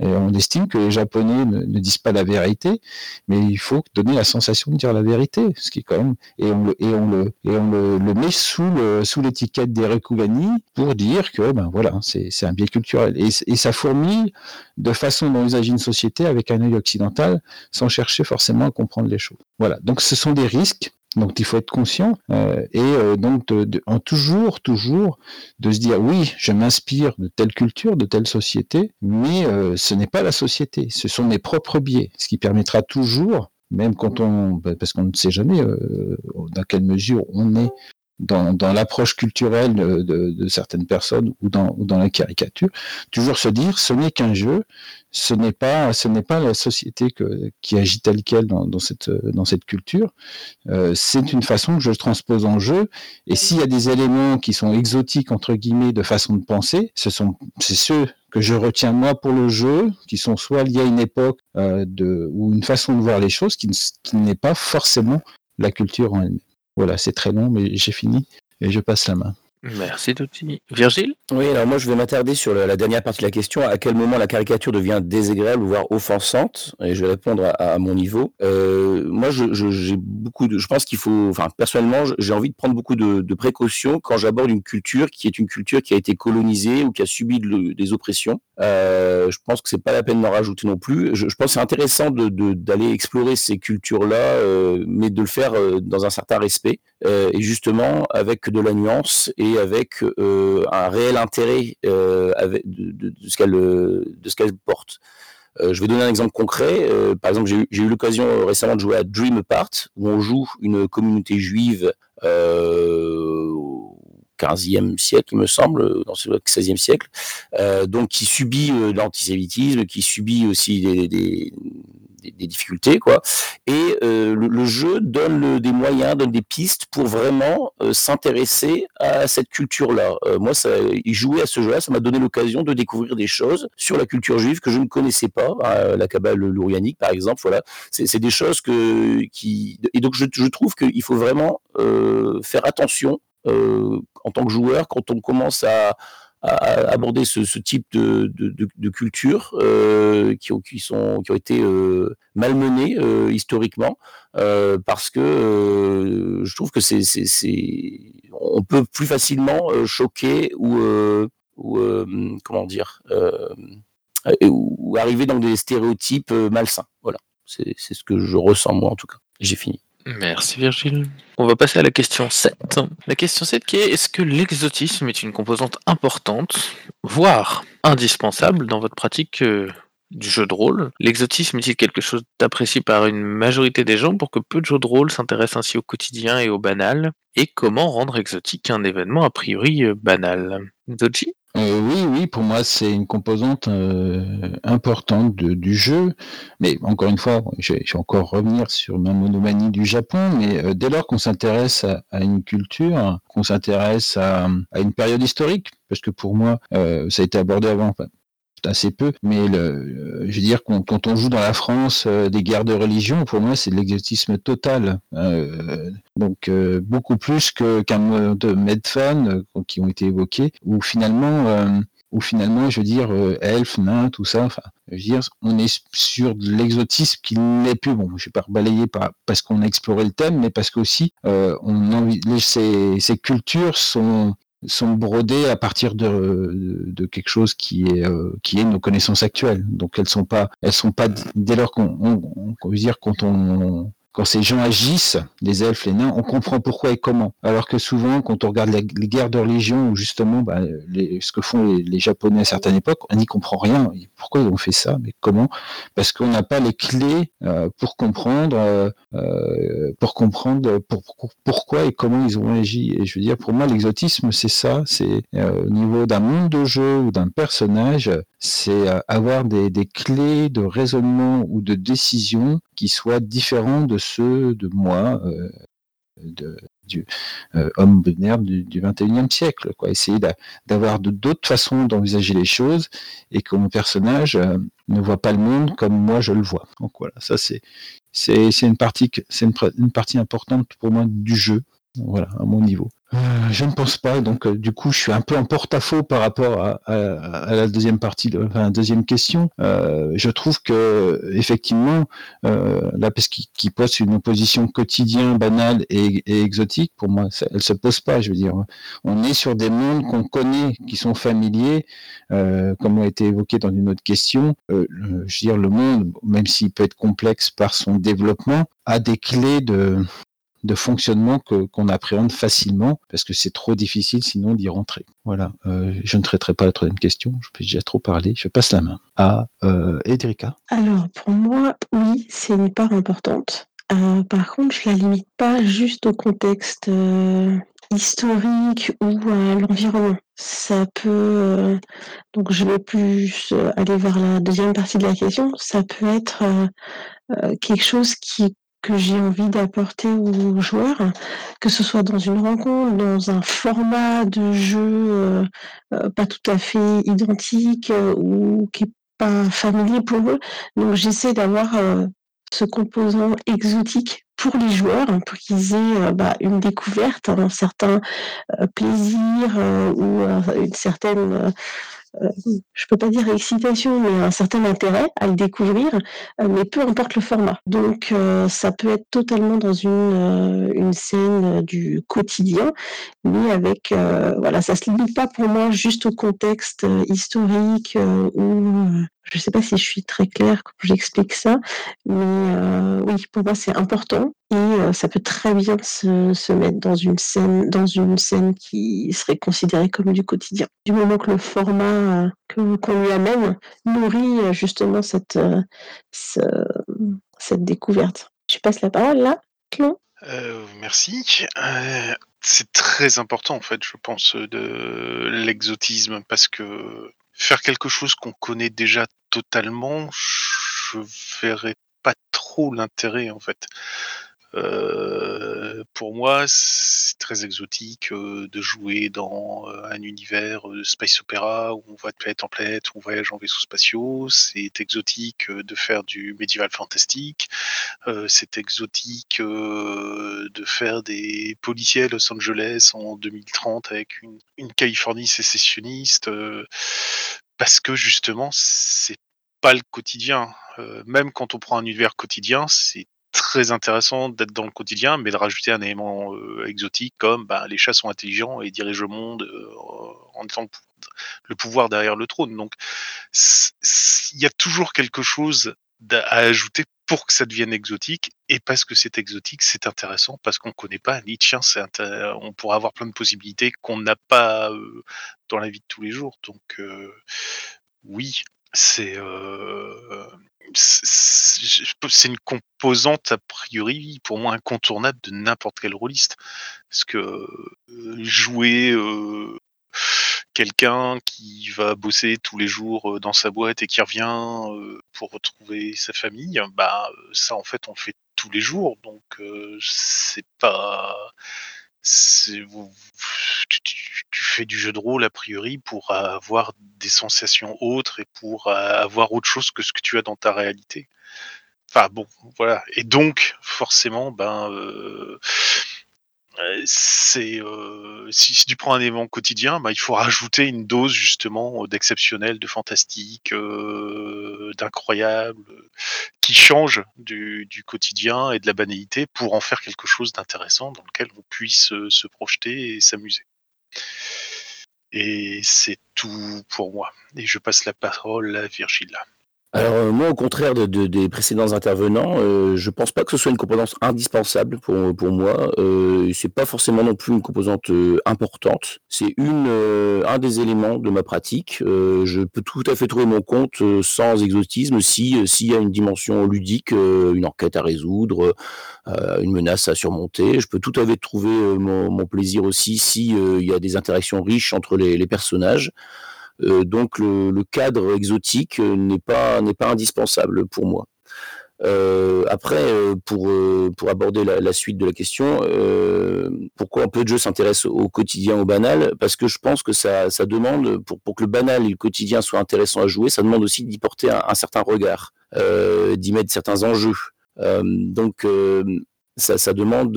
On estime que les Japonais ne, disent pas la vérité, mais il faut donner la sensation de dire la vérité, ce qui est quand même et on le et on le et on le, met sous sous l'étiquette des Rokugani pour dire que ben voilà c'est un biais culturel et, ça fourmille de façon dont une société avec un œil occidental sans chercher forcément à comprendre les choses. Voilà donc ce sont des risques donc il faut être conscient euh, et euh, donc en toujours, toujours de se dire oui, je m'inspire de telle culture, de telle société, mais euh, ce n'est pas la société, ce sont mes propres biais, ce qui permettra toujours, même quand on, bah, parce qu'on ne sait jamais dans quelle mesure on est dans, dans l'approche culturelle de, de, certaines personnes ou dans, ou dans la caricature, toujours se dire ce n'est qu'un jeu, ce n'est pas ce n'est pas la société que, qui agit telle qu'elle dans, dans, cette dans cette culture. Euh, c'est une façon que je transpose en jeu. Et s'il y a des éléments qui sont exotiques entre guillemets de façon de penser, ce sont c'est ceux que je retiens moi pour le jeu, qui sont soit liés à une époque euh, de, ou une façon de voir les choses qui, qui n'est pas forcément la culture en elle-même. Voilà, c'est très long, mais j'ai fini et je passe la main. Merci Toti. Virgile? Oui, alors moi je vais m'attarder sur la, dernière partie de la question. À quel moment la caricature devient désagréable, voire offensante? Et je vais répondre à, mon niveau. Euh, moi, je, beaucoup de, je pense qu'il faut, enfin personnellement, j'ai envie de prendre beaucoup de, précautions quand j'aborde une culture qui est une culture qui a été colonisée ou qui a subi des oppressions. Euh, je pense que c'est pas la peine d'en rajouter non plus. Je, pense que c'est intéressant de, de- d'aller explorer ces cultures-là, euh, mais de le faire dans un certain respect et justement avec de la nuance et avec euh, un réel intérêt euh, avec, de, de- de ce qu'elle euh, de ce qu'elle porte. Je vais donner un exemple concret. Par exemple, j'ai eu, l'occasion récemment de jouer à Dream Apart, où on joue une communauté juive 15e siècle, il me semble, dans ce 16e siècle, euh, donc qui subit euh, l'antisémitisme, qui subit aussi des, des, des- des difficultés, quoi. Et euh, le, le jeu donne le- des moyens, donne des pistes pour vraiment euh, s'intéresser à cette culture-là. Euh, moi, ça, jouer à ce jeu-là, ça m'a donné l'occasion de découvrir des choses sur la culture juive que je ne connaissais pas, euh, la Kabbale lourianique, par exemple. Voilà, c'est des choses que qui et donc je, je trouve qu'il faut vraiment euh, faire attention en tant que joueur quand on commence à aborder ce, type de, culture euh, qui, ont, été euh, malmenées euh, historiquement euh, parce que euh, je trouve que c'est on peut plus facilement euh, choquer ou euh, euh, comment dire euh, ou arriver dans des stéréotypes euh, malsains. Voilà, c'est ce que je ressens moi en tout cas. J'ai fini. Merci Virgile. On va passer à la question 7. La question 7 qui est est-ce que l'exotisme est une composante importante, voire indispensable dans votre pratique euh, du jeu de rôle? L'exotisme est-il quelque chose d'apprécié par une majorité des gens pour que peu de jeux de rôle s'intéressent ainsi au quotidien et au banal? Et comment rendre exotique un événement a priori euh, banal? Euh, oui, oui, pour moi, c'est une composante euh, importante du jeu. Mais encore une fois, je vais encore revenir sur ma monomanie du Japon, mais euh, dès lors qu'on s'intéresse à, une culture, qu'on s'intéresse à, une période historique, parce que pour moi, ça a été abordé avant, assez peu, mais euh, je veux dire, quand, on joue dans la France euh, des guerres de religion, pour moi, c'est de l'exotisme total. Euh, donc, beaucoup plus qu'un mode de Medfan qui ont été évoqués, où finalement, où finalement, je veux dire, euh, elfes, nains, tout ça, enfin, je veux dire, on est sur de l'exotisme qui n'est plus, bon, je vais pas rebalayer par, parce qu'on a exploré le thème, mais parce qu'aussi, euh, ces cultures sont, sont brodées à partir de, de, quelque chose qui est, euh, qui est nos connaissances actuelles. Donc elles sont pas, elles sont pas, dès lors qu'on, on, on- on veut dire, quand on, quand ces gens agissent, les elfes, les nains, on comprend pourquoi et comment. Alors que souvent, quand on regarde les guerres de religion, où justement, bah, les- ce que font les, les Japonais à certaines époques, on n'y comprend rien. Pourquoi ils ont fait ça? Mais comment? Parce qu'on n'a pas les clés euh, pour comprendre, euh, euh, pour comprendre pour- pour- pourquoi et comment ils ont agi. Et je veux dire, pour moi, l'exotisme, c'est ça. C'est euh, au niveau d'un monde de jeu ou d'un personnage, c'est euh, avoir des, des clés de raisonnement ou de décision qui soient différents de ceux de moi, euh, de, du euh, homme binaire du, du 21e siècle. Quoi. Essayer d'a- d'avoir d'autres façons d'envisager les choses et que mon personnage euh, ne voit pas le monde comme moi je le vois. Donc voilà, ça c'est une une partie importante pour moi du jeu. Voilà, à mon niveau. Euh, je ne pense pas, donc euh, du coup, je suis un peu en porte-à-faux par rapport à, à- à la deuxième partie, de, enfin, la deuxième question. Euh, je trouve que effectivement, euh, parce qu'il qu'il pose une opposition quotidien, banale et, et exotique, pour moi, elle se pose pas. Je veux dire, on est sur des mondes qu'on connaît, qui sont familiers, euh, comme a été évoqué dans une autre question. Le- je veux dire, le monde, même s'il peut être complexe par son développement, a des clés de de fonctionnement que qu'on appréhende facilement parce que c'est trop difficile sinon d'y rentrer. Voilà. Euh, je ne traiterai pas la troisième question. Je peux déjà trop parler. Je passe la main à euh. Alors, pour moi, oui, c'est une part importante. Euh, par contre, je la limite pas juste au contexte euh, historique ou à l'environnement. Ça peut, donc je vais plus aller vers la deuxième partie de la question. Ça peut être quelque chose qui que j'ai envie d'apporter aux joueurs, que ce soit dans une rencontre, dans un format de jeu euh, euh, pas tout à fait identique euh, ou qui est pas familier pour eux. Donc j'essaie d'avoir ce composant exotique pour les joueurs, pour qu'ils aient bah, une découverte, un certain plaisir ou une certaine euh, je peux pas dire excitation, mais un certain intérêt à le découvrir, euh, mais peu importe le format. Donc euh, ça peut être totalement dans une, une scène du quotidien, mais avec voilà, ça se limite pas pour moi juste au contexte historique ou je ne sais pas si je suis très claire quand j'explique ça, mais euh, oui, pour moi c'est important et euh, ça peut très bien se, mettre dans une scène, dans une scène qui serait considérée comme du quotidien. Du moment que le format euh, que qu'on lui amène nourrit justement cette ce, cette découverte. Je passe la parole là, Clon. merci. c'est très important en fait, je pense, de l'exotisme parce que faire quelque chose qu'on connaît déjà totalement, je verrais pas trop l'intérêt en fait. Euh, pour moi, c'est très exotique euh, de jouer dans euh, un univers space opéra où on va de planète en planète, où on voyage en vaisseaux spatiaux. C'est exotique de faire du médiéval fantastique. c'est exotique de faire des policiers à Los Angeles en 2030 avec une Californie sécessionniste. parce que justement, c'est pas le quotidien. même quand on prend un univers quotidien, c'est très intéressant d'être dans le quotidien, mais de rajouter un élément euh, exotique comme bah, les chats sont intelligents et dirigent le monde euh, en étant le pouvoir derrière le trône. Donc, il y a toujours quelque chose à ajouter pour que ça devienne exotique et parce que c'est exotique, c'est intéressant parce qu'on connaît pas. Ni tiens, on pourra avoir plein de possibilités qu'on n'a pas euh, dans la vie de tous les jours. Donc, oui, c'est c'est une composante a priori pour moi incontournable de n'importe quel rôliste. Parce que jouer quelqu'un qui va bosser tous les jours dans sa boîte et qui revient pour retrouver sa famille bah ça en fait on le fait tous les jours. Donc c'est pas tu, fais du jeu de rôle a priori pour avoir des sensations autres et pour avoir autre chose que ce que tu as dans ta réalité. Enfin bon, voilà. Et donc, forcément, ben, euh, c'est euh, si, tu prends un événement quotidien, ben, il faut rajouter une dose justement d'exceptionnel, de fantastique, euh, d'incroyable, qui change du, quotidien et de la banalité pour en faire quelque chose d'intéressant dans lequel on puisse se projeter et s'amuser. Et c'est tout pour moi. Et je passe la parole à Virgile. Alors euh, moi, au contraire de, des précédents intervenants, euh, je pense pas que ce soit une composante indispensable pour, pour moi. Euh, c'est pas forcément non plus une composante euh, importante. C'est une un des éléments de ma pratique. je peux tout à fait trouver mon compte sans exotisme si s'il y a une dimension ludique, une enquête à résoudre, une menace à surmonter. Je peux tout à fait trouver mon, mon plaisir aussi si il y a des interactions riches entre les, les personnages. Euh, donc le, cadre exotique euh, n'est pas n'est pas indispensable pour moi. Euh, après, pour, pour aborder la, suite de la question, pourquoi un peu de jeu s'intéresse au quotidien, au banal? Parce que je pense que ça, ça demande, pour, pour que le banal et le quotidien soient intéressants à jouer, ça demande aussi d'y porter un, certain regard, d'y mettre certains enjeux. donc, ça, ça demande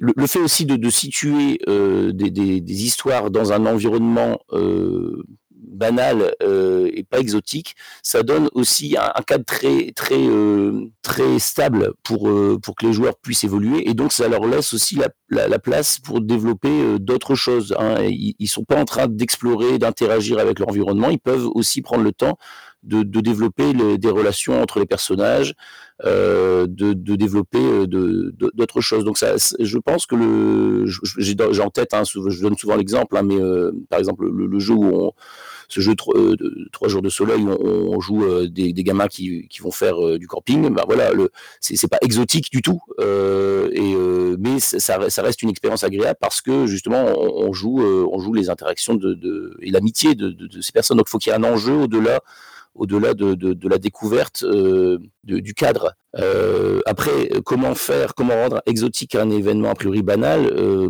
le, fait aussi de, situer euh, des, histoires dans un environnement euh, banal euh, et pas exotique, ça donne aussi un, cadre très stable pour pour que les joueurs puissent évoluer et donc ça leur laisse aussi la, place pour développer d'autres choses. Hein. Ils, ils sont pas en train d'explorer, d'interagir avec l'environnement, ils peuvent aussi prendre le temps de, développer des relations entre les personnages, euh, de, développer euh, d'autres choses. Donc je pense que j'ai en tête, hein, je donne souvent l'exemple, hein, mais euh, par exemple le, jeu où on, ce jeu trois jours de soleil où on, joue des, gamins qui, vont faire du camping, bah voilà, c'est pas exotique du tout, mais ça, reste une expérience agréable parce que justement on, joue, les interactions et l'amitié de, ces personnes. Donc il faut qu'il y ait un enjeu au-delà au-delà de, de, la découverte euh, du cadre. Euh, après, comment faire, comment rendre exotique un événement a priori banal euh,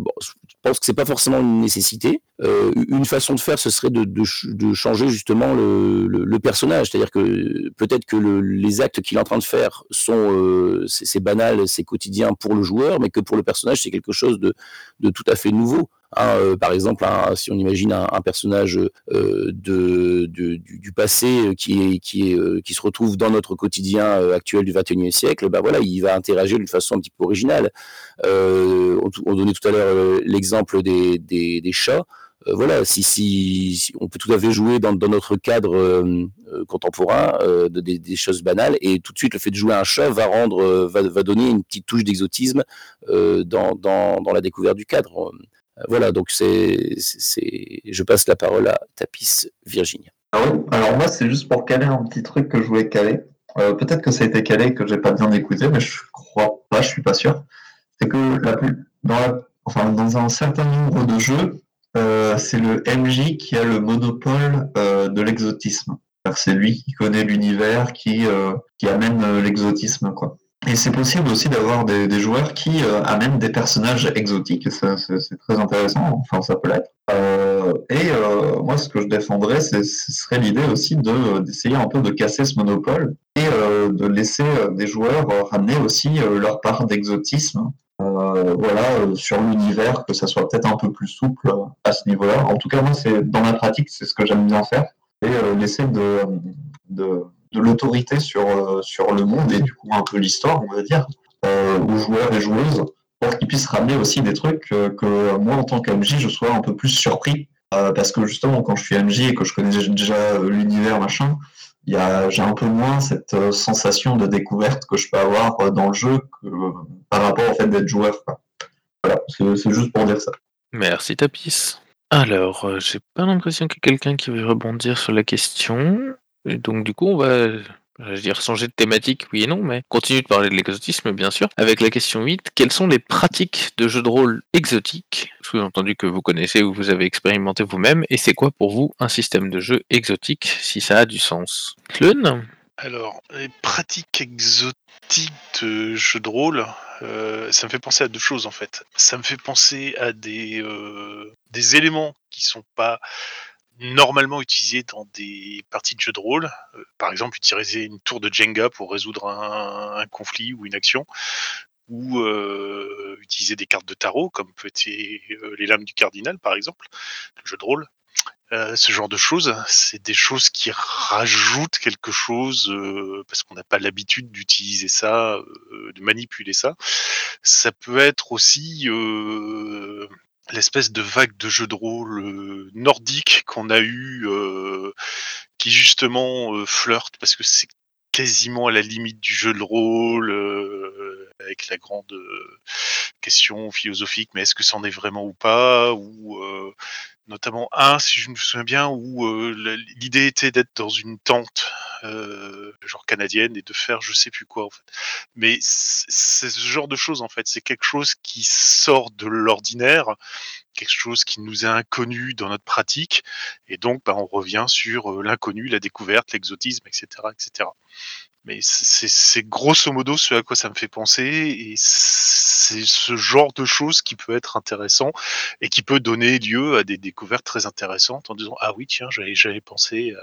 pense que c'est pas forcément une nécessité. Une façon de faire, ce serait de, de, changer justement le, le, personnage, c'est-à-dire que peut-être que les actes qu'il est en train de faire sont euh, c'est banal, c'est quotidien pour le joueur, mais que pour le personnage c'est quelque chose de, de tout à fait nouveau. Hein, euh, par exemple, si on imagine un, personnage euh, du, passé qui, est, qui, se retrouve dans notre quotidien actuel du XXIe siècle, bah voilà, il va interagir d'une façon un petit peu originale. on, on, donnait tout à l'heure l'exemple des, chats. voilà, si, on peut tout à fait jouer dans, notre cadre contemporain de, des, choses banales, et tout de suite le fait de jouer un chat va donner une petite touche d'exotisme dans, la découverte du cadre. Euh, voilà, donc c'est, je passe la parole à Tapis Virginia. Ah alors moi c'est juste pour caler un petit truc que je voulais caler. Euh, peut-être que ça a été calé et que j'ai pas bien écouté, mais je crois pas, je suis pas sûr. C'est que la plus, dans, enfin, dans un certain nombre de jeux, euh, c'est le MJ qui a le monopole de l'exotisme. C'est lui qui connaît l'univers, qui, qui amène l'exotisme, quoi. Et c'est possible aussi d'avoir des, joueurs qui euh, amènent des personnages exotiques, c'est très intéressant, enfin ça peut l'être. Euh, et euh, moi ce que je défendrais, ce serait l'idée aussi d'essayer un peu de casser ce monopole et de laisser des joueurs ramener aussi leur part d'exotisme. voilà, sur l'univers, que ça soit peut-être un peu plus souple à ce niveau-là. En tout cas, moi, c'est dans ma pratique, c'est ce que j'aime bien faire, et laisser de, de de l'autorité sur, euh, sur le monde et du coup un peu l'histoire, on va dire, euh, aux joueurs et joueuses, pour qu'ils puissent ramener aussi des trucs euh, que moi, en tant qu'MJ, je sois un peu plus surpris. parce que justement, quand je suis MJ et que je connais déjà l'univers, machin, j'ai un peu moins cette sensation de découverte que je peux avoir dans le jeu par rapport au fait d'être joueur. Voilà, c'est juste pour dire ça. Merci Tapis. Alors, j'ai pas l'impression qu'il y ait quelqu'un qui veut rebondir sur la question. Donc du coup, on va, je changer de thématique, oui et non, mais continue de parler de l'exotisme, bien sûr, avec la question 8. Quelles sont les pratiques de jeux de rôle exotiques? Sous-entendu que vous connaissez ou vous avez expérimenté vous-même, et c'est quoi pour vous un système de jeu exotique, si ça a du sens? Clun alors, les pratiques exotiques de jeux de rôle, euh, ça me fait penser à deux choses en fait. Ça me fait penser à des, euh, des éléments qui sont pas normalement utilisé dans des parties de jeux de rôle. Euh, par exemple, utiliser une tour de Jenga pour résoudre un, conflit ou une action, ou euh, utiliser des cartes de tarot, comme peut être euh, les lames du cardinal, par exemple, le jeu de rôle. ce genre de choses, c'est des choses qui rajoutent quelque chose parce qu'on n'a pas l'habitude d'utiliser ça, de manipuler ça. Ça peut être aussi l'espèce de vague de jeux de rôle euh, nordique qu'on a eu, euh, qui justement euh, flirte parce que c'est quasiment à la limite du jeu de rôle, avec la grande question philosophique, mais est-ce que c'en est vraiment ou pas Ou notamment un, si je me souviens bien, où euh, l'idée était d'être dans une tente, euh, genre canadienne, et de faire je sais plus quoi. Mais c'est ce genre de choses en fait. C'est quelque chose qui sort de l'ordinaire, quelque chose qui nous est inconnu dans notre pratique, et donc bah, on revient sur euh, l'inconnu, la découverte, l'exotisme, etc., etc. Mais c'est grosso modo ce à quoi ça me fait penser, et c'est ce genre de choses qui peut être intéressant et qui peut donner lieu à des découvertes très intéressantes en disant ah oui tiens j'avais pensé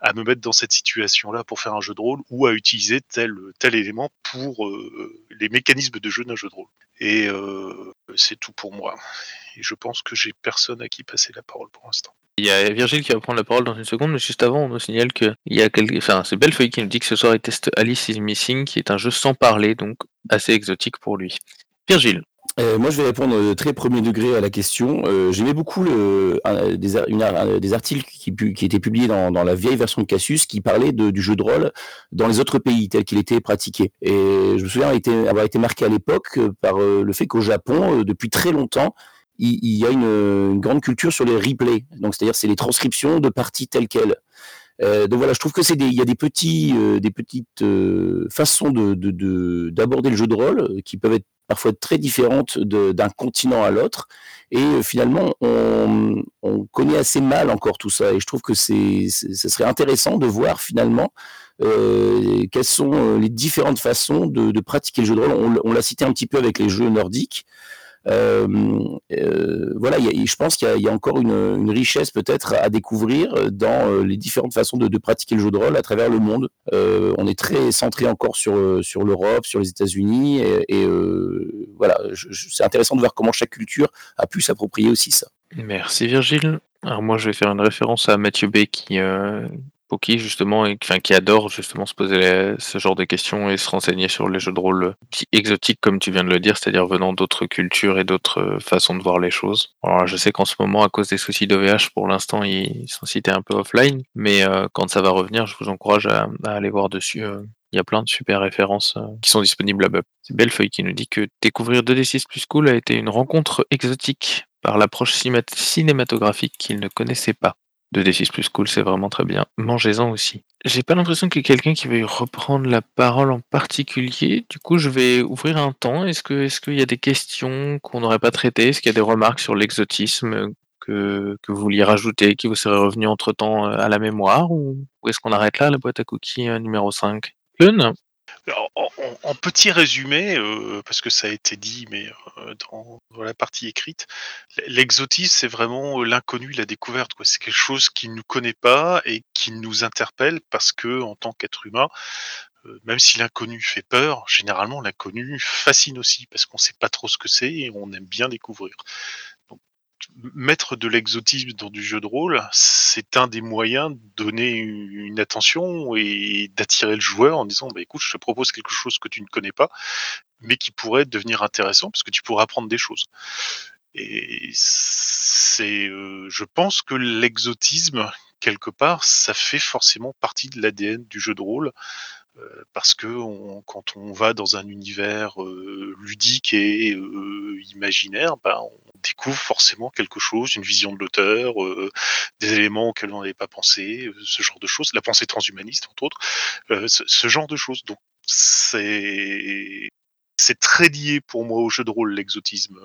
à, me mettre dans cette situation là pour faire un jeu de rôle ou à utiliser tel tel élément pour euh, les mécanismes de jeu d'un jeu de rôle. Et euh, c'est tout pour moi. Et je pense que j'ai personne à qui passer la parole pour l'instant. Il y a Virgile qui va prendre la parole dans une seconde, mais juste avant, on nous signale qu'il y a quelques... Enfin, c'est Bellefeuille qui nous dit que ce soir il teste Alice is Missing, qui est un jeu sans parler, donc assez exotique pour lui. Virgile. Euh, moi, je vais répondre au très premier degré à la question. Euh, J'aimais beaucoup le, des, une, des, articles qui, qui, étaient publiés dans, dans, la vieille version de Cassius qui parlaient de, du jeu de rôle dans les autres pays tel qu'il était pratiqué. Et je me souviens avoir été marqué à l'époque par euh, le fait qu'au Japon, euh, depuis très longtemps, il, y a une, grande culture sur les replays. Donc, c'est-à-dire, c'est les transcriptions de parties telles quelles. Euh, donc voilà, je trouve que c'est il y a des petits, euh, des petites euh, façons de, d'aborder le jeu de rôle qui peuvent être parfois très différentes d'un continent à l'autre. Et finalement, on, connaît assez mal encore tout ça. Et je trouve que c'est, ce serait intéressant de voir finalement quelles sont les différentes façons de, pratiquer le jeu de rôle. On l'a cité un petit peu avec les jeux nordiques. Euh, euh, voilà, je pense qu'il y, a encore une, richesse peut-être à découvrir dans les différentes façons de, pratiquer le jeu de rôle à travers le monde. Euh, on est très centré encore sur l'Europe, sur les États-Unis, et, voilà, c'est intéressant de voir comment chaque culture a pu s'approprier aussi ça. Merci Virgile. Alors moi je vais faire une référence à Mathieu B qui, euh, justement, et, qui adore justement se poser ce genre de questions et se renseigner sur les jeux de rôle exotiques comme tu viens de le dire, c'est-à-dire venant d'autres cultures et d'autres façons de voir les choses. Alors je sais qu'en ce moment à cause des soucis d'OVH pour l'instant ils sont cités un peu offline, mais euh, quand ça va revenir je vous encourage à, aller voir dessus. Euh, il y a plein de super références euh, qui sont disponibles là-bas. C'est Bellefeuille qui nous dit que découvrir 2D6 plus cool a été une rencontre exotique par l'approche cinématographique qu'il ne connaissait pas. 2D6 plus cool, c'est vraiment très bien. Mangez-en aussi. J'ai pas l'impression qu'il y ait quelqu'un qui veuille reprendre la parole en particulier. Du coup, je vais ouvrir un temps. Est-ce que, est-ce qu'il y a des questions qu'on n'aurait pas traitées? Est-ce qu'il y a des remarques sur l'exotisme que, que vous vouliez rajouter, qui vous seraient revenus entre temps à la mémoire? Ou, est-ce qu'on arrête là, la boîte à cookies numéro 5 Lune? En, petit résumé, euh, parce que ça a été dit, mais euh, dans, dans, la partie écrite, l'exotisme, c'est vraiment l'inconnu, la découverte. C'est quelque chose qui ne nous connaît pas et qui nous interpelle parce que, en tant qu'être humain, euh, même si l'inconnu fait peur, généralement l'inconnu fascine aussi parce qu'on ne sait pas trop ce que c'est et on aime bien découvrir mettre de l'exotisme dans du jeu de rôle, c'est un des moyens de donner une attention et d'attirer le joueur en disant bah, écoute, je te propose quelque chose que tu ne connais pas, mais qui pourrait devenir intéressant parce que tu pourras apprendre des choses. Et c'est, euh, je pense que l'exotisme, quelque part, ça fait forcément partie de l'ADN du jeu de rôle. Euh, parce que quand on va dans un univers euh, ludique et euh, imaginaire, ben, on découvre forcément quelque chose, une vision de l'auteur, des éléments auxquels on n'avait pas pensé, ce genre de choses, la pensée transhumaniste entre autres, ce, genre de choses. Donc c'est très lié pour moi au jeu de rôle l'exotisme.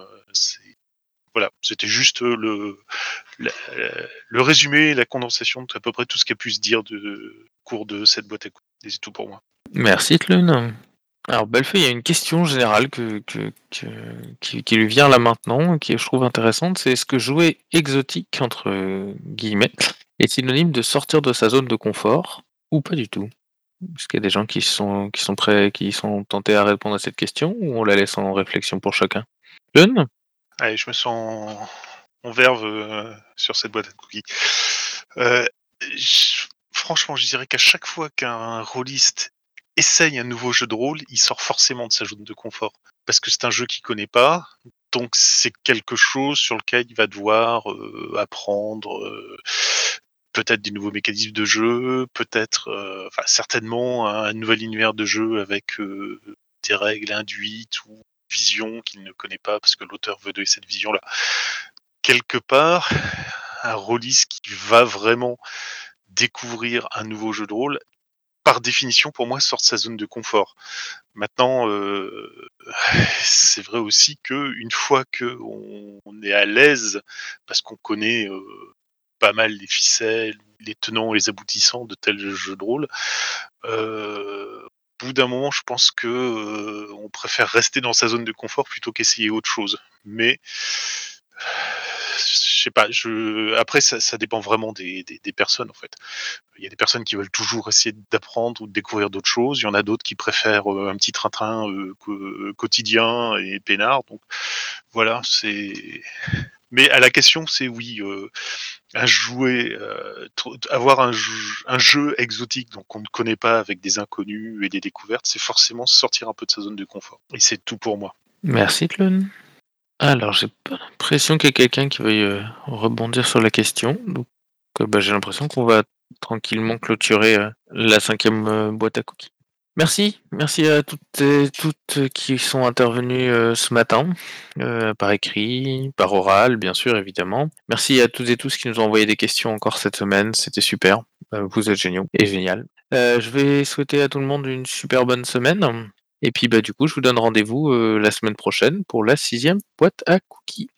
Voilà, c'était juste le, le, le résumé, la condensation de à peu près tout ce qui a pu se dire de cours de cette boîte à coups. C'est tout pour moi. Merci Tlun. Alors Bellefeuille, il y a une question générale que, que, que qui, qui, lui vient là maintenant, qui je trouve intéressante, c'est est-ce que jouer exotique, entre guillemets, est synonyme de sortir de sa zone de confort, ou pas du tout? Est-ce qu'il y a des gens qui sont, qui sont prêts, qui sont tentés à répondre à cette question, ou on la laisse en réflexion pour chacun? Tlun? Allez, je me sens en verve euh, sur cette boîte à cookies. Euh, je franchement, je dirais qu'à chaque fois qu'un rôliste essaye un nouveau jeu de rôle, il sort forcément de sa zone de confort. Parce que c'est un jeu qu'il connaît pas, donc c'est quelque chose sur lequel il va devoir euh, apprendre euh, peut-être des nouveaux mécanismes de jeu, peut-être, euh, certainement un, nouvel univers de jeu avec des règles induites ou vision qu'il ne connaît pas parce que l'auteur veut donner cette vision-là. Quelque part, un rôliste qui va vraiment découvrir un nouveau jeu de rôle, par définition, pour moi, sort de sa zone de confort. Maintenant, euh, c'est vrai aussi que une fois que on, est à l'aise, parce qu'on connaît euh, pas mal les ficelles, les tenants et les aboutissants de tel jeu de rôle, euh, au bout d'un moment, je pense que on préfère rester dans sa zone de confort plutôt qu'essayer autre chose. Mais je sais pas, après ça, dépend vraiment des, personnes en fait. Il y a des personnes qui veulent toujours essayer d'apprendre ou de découvrir d'autres choses. Il y en a d'autres qui préfèrent euh, un petit train-train euh, quotidien et peinard. Donc voilà, c'est. Mais à la question, c'est oui, euh, un jouet, euh, avoir un jeu, exotique, donc on ne connaît pas avec des inconnus et des découvertes, c'est forcément sortir un peu de sa zone de confort. Et c'est tout pour moi. Merci Tlun. Alors, j'ai pas l'impression qu'il y ait quelqu'un qui veuille euh, rebondir sur la question. Donc, euh, bah, j'ai l'impression qu'on va tranquillement clôturer euh, la cinquième boîte à cookies. Merci, merci à toutes et toutes qui sont intervenues ce matin, par écrit, par oral, bien sûr, évidemment. Merci à toutes et tous qui nous ont envoyé des questions encore cette semaine, c'était super. vous êtes géniaux et génial. je vais souhaiter à tout le monde une super bonne semaine. Et puis bah du coup, je vous donne rendez-vous euh, la semaine prochaine pour la sixième boîte à cookies.